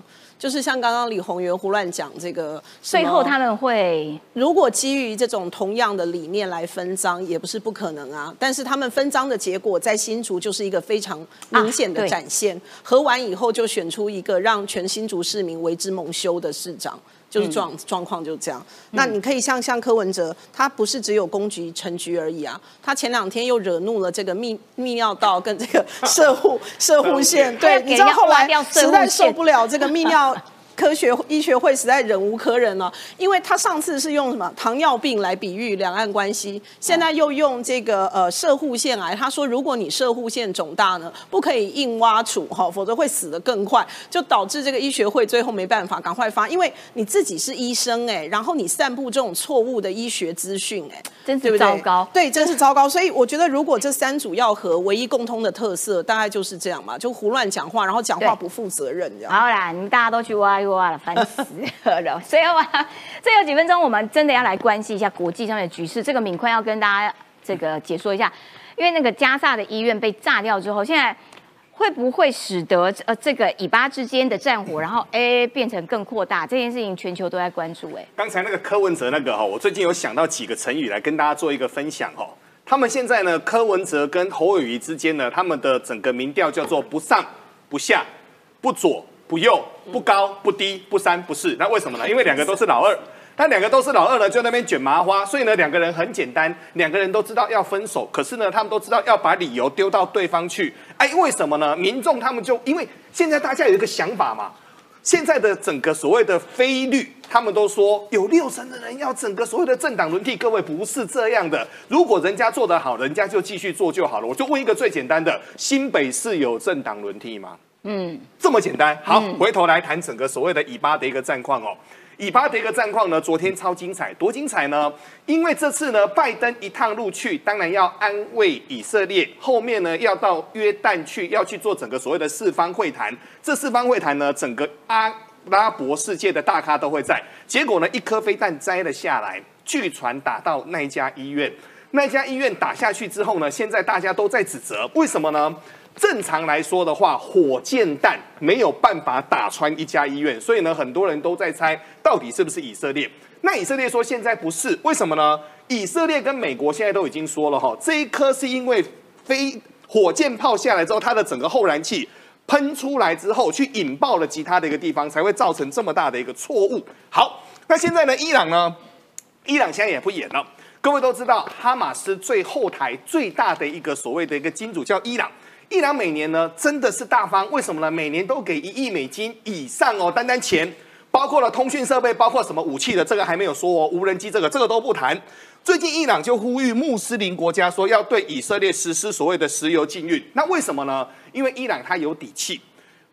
就是像刚刚李宏源胡乱讲这个，最后他们会如果基于这种同样的理念来分赃，也不是不可能啊。但是他们分赃的结果在新竹就是一个非常明显的展现，合完以后就选出一个让全新竹市民为之蒙羞的市长。就是状状况就这样。那你可以像像柯文哲，他不是只有公局成局而已啊。他前两天又惹怒了这个泌泌尿道跟这个射护射护线，对，你知道后来实在受不了这个泌尿。科学医学会实在忍无可忍了，因为他上次是用什么糖尿病来比喻两岸关系，现在又用这个呃射护腺癌。他说，如果你射护腺肿大呢，不可以硬挖除哈，否则会死得更快，就导致这个医学会最后没办法赶快发，因为你自己是医生哎，然后你散布这种错误的医学资讯哎，真是糟糕，对，真是糟糕。所以我觉得，如果这三组要和唯一共通的特色，大概就是这样嘛，就胡乱讲话，然后讲话不负责任这样。好啦，你们大家都去挖。哇了，烦死了！所以啊，这有几分钟，我们真的要来关心一下国际上的局势。这个敏坤要跟大家这个解说一下，因为那个加萨的医院被炸掉之后，现在会不会使得呃这个以巴之间的战火，然后 A 变成更扩大？这件事情全球都在关注。哎，刚才那个柯文哲那个哈，我最近有想到几个成语来跟大家做一个分享哈。他们现在呢，柯文哲跟侯友谊之间呢，他们的整个民调叫做不上不下不左。不右不高不低不三不四，那为什么呢？因为两个都是老二，但两个都是老二呢，就那边卷麻花，所以呢，两个人很简单，两个人都知道要分手，可是呢，他们都知道要把理由丢到对方去。哎，为什么呢？民众他们就因为现在大家有一个想法嘛，现在的整个所谓的非律，他们都说有六成的人要整个所谓的政党轮替，各位不是这样的。如果人家做得好，人家就继续做就好了。我就问一个最简单的：新北市有政党轮替吗？嗯，这么简单。好，回头来谈整个所谓的以巴的一个战况哦。以巴的一个战况呢，昨天超精彩，多精彩呢？因为这次呢，拜登一趟路去，当然要安慰以色列，后面呢要到约旦去，要去做整个所谓的四方会谈。这四方会谈呢，整个阿拉伯世界的大咖都会在。结果呢，一颗飞弹摘了下来，据传打到那家医院。那家医院打下去之后呢，现在大家都在指责，为什么呢？正常来说的话，火箭弹没有办法打穿一家医院，所以呢，很多人都在猜到底是不是以色列。那以色列说现在不是，为什么呢？以色列跟美国现在都已经说了哈，这一颗是因为飞火箭炮下来之后，它的整个后燃器喷出来之后，去引爆了其他的一个地方，才会造成这么大的一个错误。好，那现在呢，伊朗呢？伊朗现在也不演了。各位都知道，哈马斯最后台最大的一个所谓的一个金主叫伊朗。伊朗每年呢真的是大方，为什么呢？每年都给一亿美金以上哦，单单钱包括了通讯设备，包括什么武器的，这个还没有说哦，无人机这个这个都不谈。最近伊朗就呼吁穆斯林国家说要对以色列实施所谓的石油禁运，那为什么呢？因为伊朗它有底气，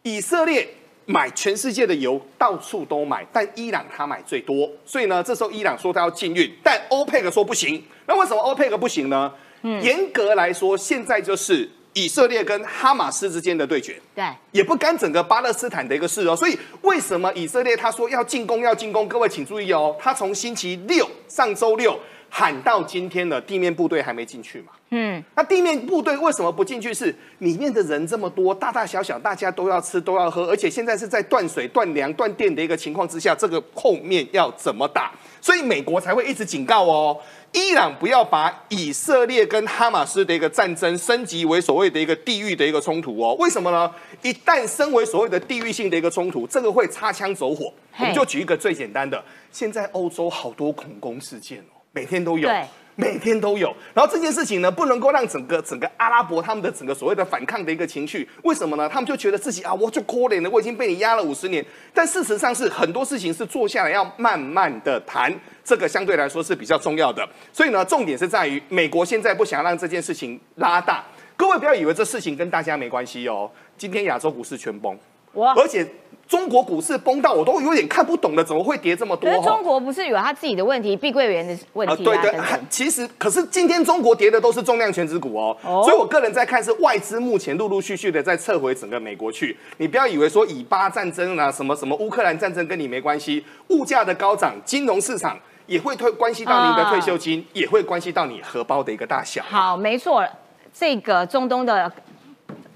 以色列买全世界的油到处都买，但伊朗他买最多，所以呢，这时候伊朗说他要禁运，但欧佩克说不行。那为什么欧佩克不行呢？严格来说，现在就是。以色列跟哈马斯之间的对决，对，也不干整个巴勒斯坦的一个事哦。所以为什么以色列他说要进攻要进攻？各位请注意哦，他从星期六上周六喊到今天的地面部队还没进去嘛？嗯，那地面部队为什么不进去？是里面的人这么多，大大小小大家都要吃都要喝，而且现在是在断水断粮断电的一个情况之下，这个后面要怎么打？所以美国才会一直警告哦。伊朗不要把以色列跟哈马斯的一个战争升级为所谓的一个地域的一个冲突哦？为什么呢？一旦升为所谓的地域性的一个冲突，这个会擦枪走火。我们就举一个最简单的，现在欧洲好多恐攻事件哦。每天都有。每天都有，然后这件事情呢，不能够让整个整个阿拉伯他们的整个所谓的反抗的一个情绪，为什么呢？他们就觉得自己啊，我就可怜了，我已经被你压了五十年。但事实上是很多事情是坐下来要慢慢的谈，这个相对来说是比较重要的。所以呢，重点是在于美国现在不想让这件事情拉大。各位不要以为这事情跟大家没关系哦。今天亚洲股市全崩，哇！而且。中国股市崩到我都有点看不懂了，怎么会跌这么多？可是中国不是有他自己的问题，碧桂园的问题啊？对对，其实可是今天中国跌的都是重量全值股哦，所以我个人在看是外资目前陆陆续续的在撤回整个美国去。你不要以为说以巴战争啊，什么什么乌克兰战争跟你没关系，物价的高涨，金融市场也会退关系到您的退休金，也会关系到你荷包的一个大小。好，没错，这个中东的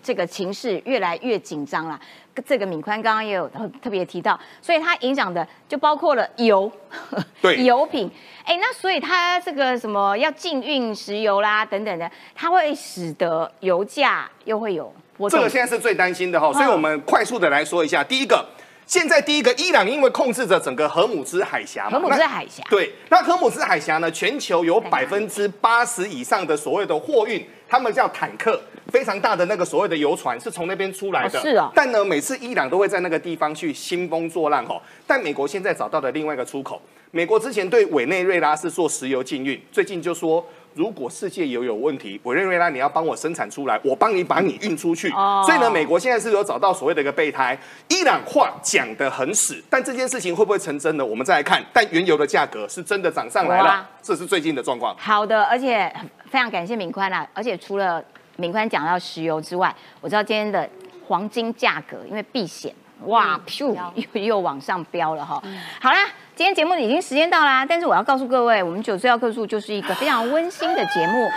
这个情势越来越紧张了。这个敏宽刚刚也有特别提到，所以它影响的就包括了油，对，油品，哎，那所以它这个什么要禁运石油啦等等的，它会使得油价又会有。这个现在是最担心的哈，所以我们快速的来说一下，第一个，现在第一个，伊朗因为控制着整个荷姆兹海峡，荷姆兹海峡，对，那荷姆兹海峡呢，全球有百分之八十以上的所谓的货运，他们叫坦克。非常大的那个所谓的游船是从那边出来的，是啊。但呢，每次伊朗都会在那个地方去兴风作浪哈。但美国现在找到了另外一个出口。美国之前对委内瑞拉是做石油禁运，最近就说如果世界油有问题，委内瑞拉你要帮我生产出来，我帮你把你运出去。所以呢，美国现在是有找到所谓的一个备胎。伊朗话讲得很死，但这件事情会不会成真呢？我们再来看。但原油的价格是真的涨上来了，这是最近的状况。好的，而且非常感谢敏宽啦，而且除了。敏宽讲到石油之外，我知道今天的黄金价格因为避险，哇，又又往上飙了哈。好啦，今天节目已经时间到啦，但是我要告诉各位，我们九岁要客诉就是一个非常温馨的节目。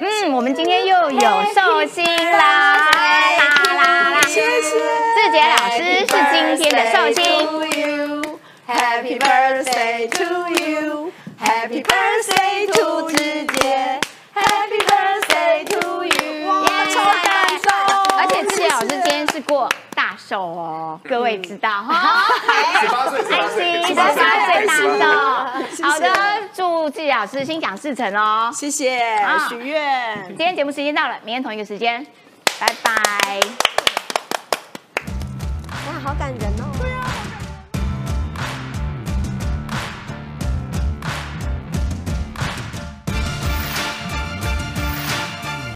嗯，我们今天又有寿星啦啦啦啦！谢谢志杰老师是今天的寿星。Happy birthday to you, Happy birthday to 志杰，Happy birthday to you。而且志杰老师过大寿哦，各位知道哈？十八岁，安心，十八岁大寿。好的，祝自己老师心想事成哦。谢谢，许愿。今天节目时间到了，明天同一个时间，拜拜。哇，好感人。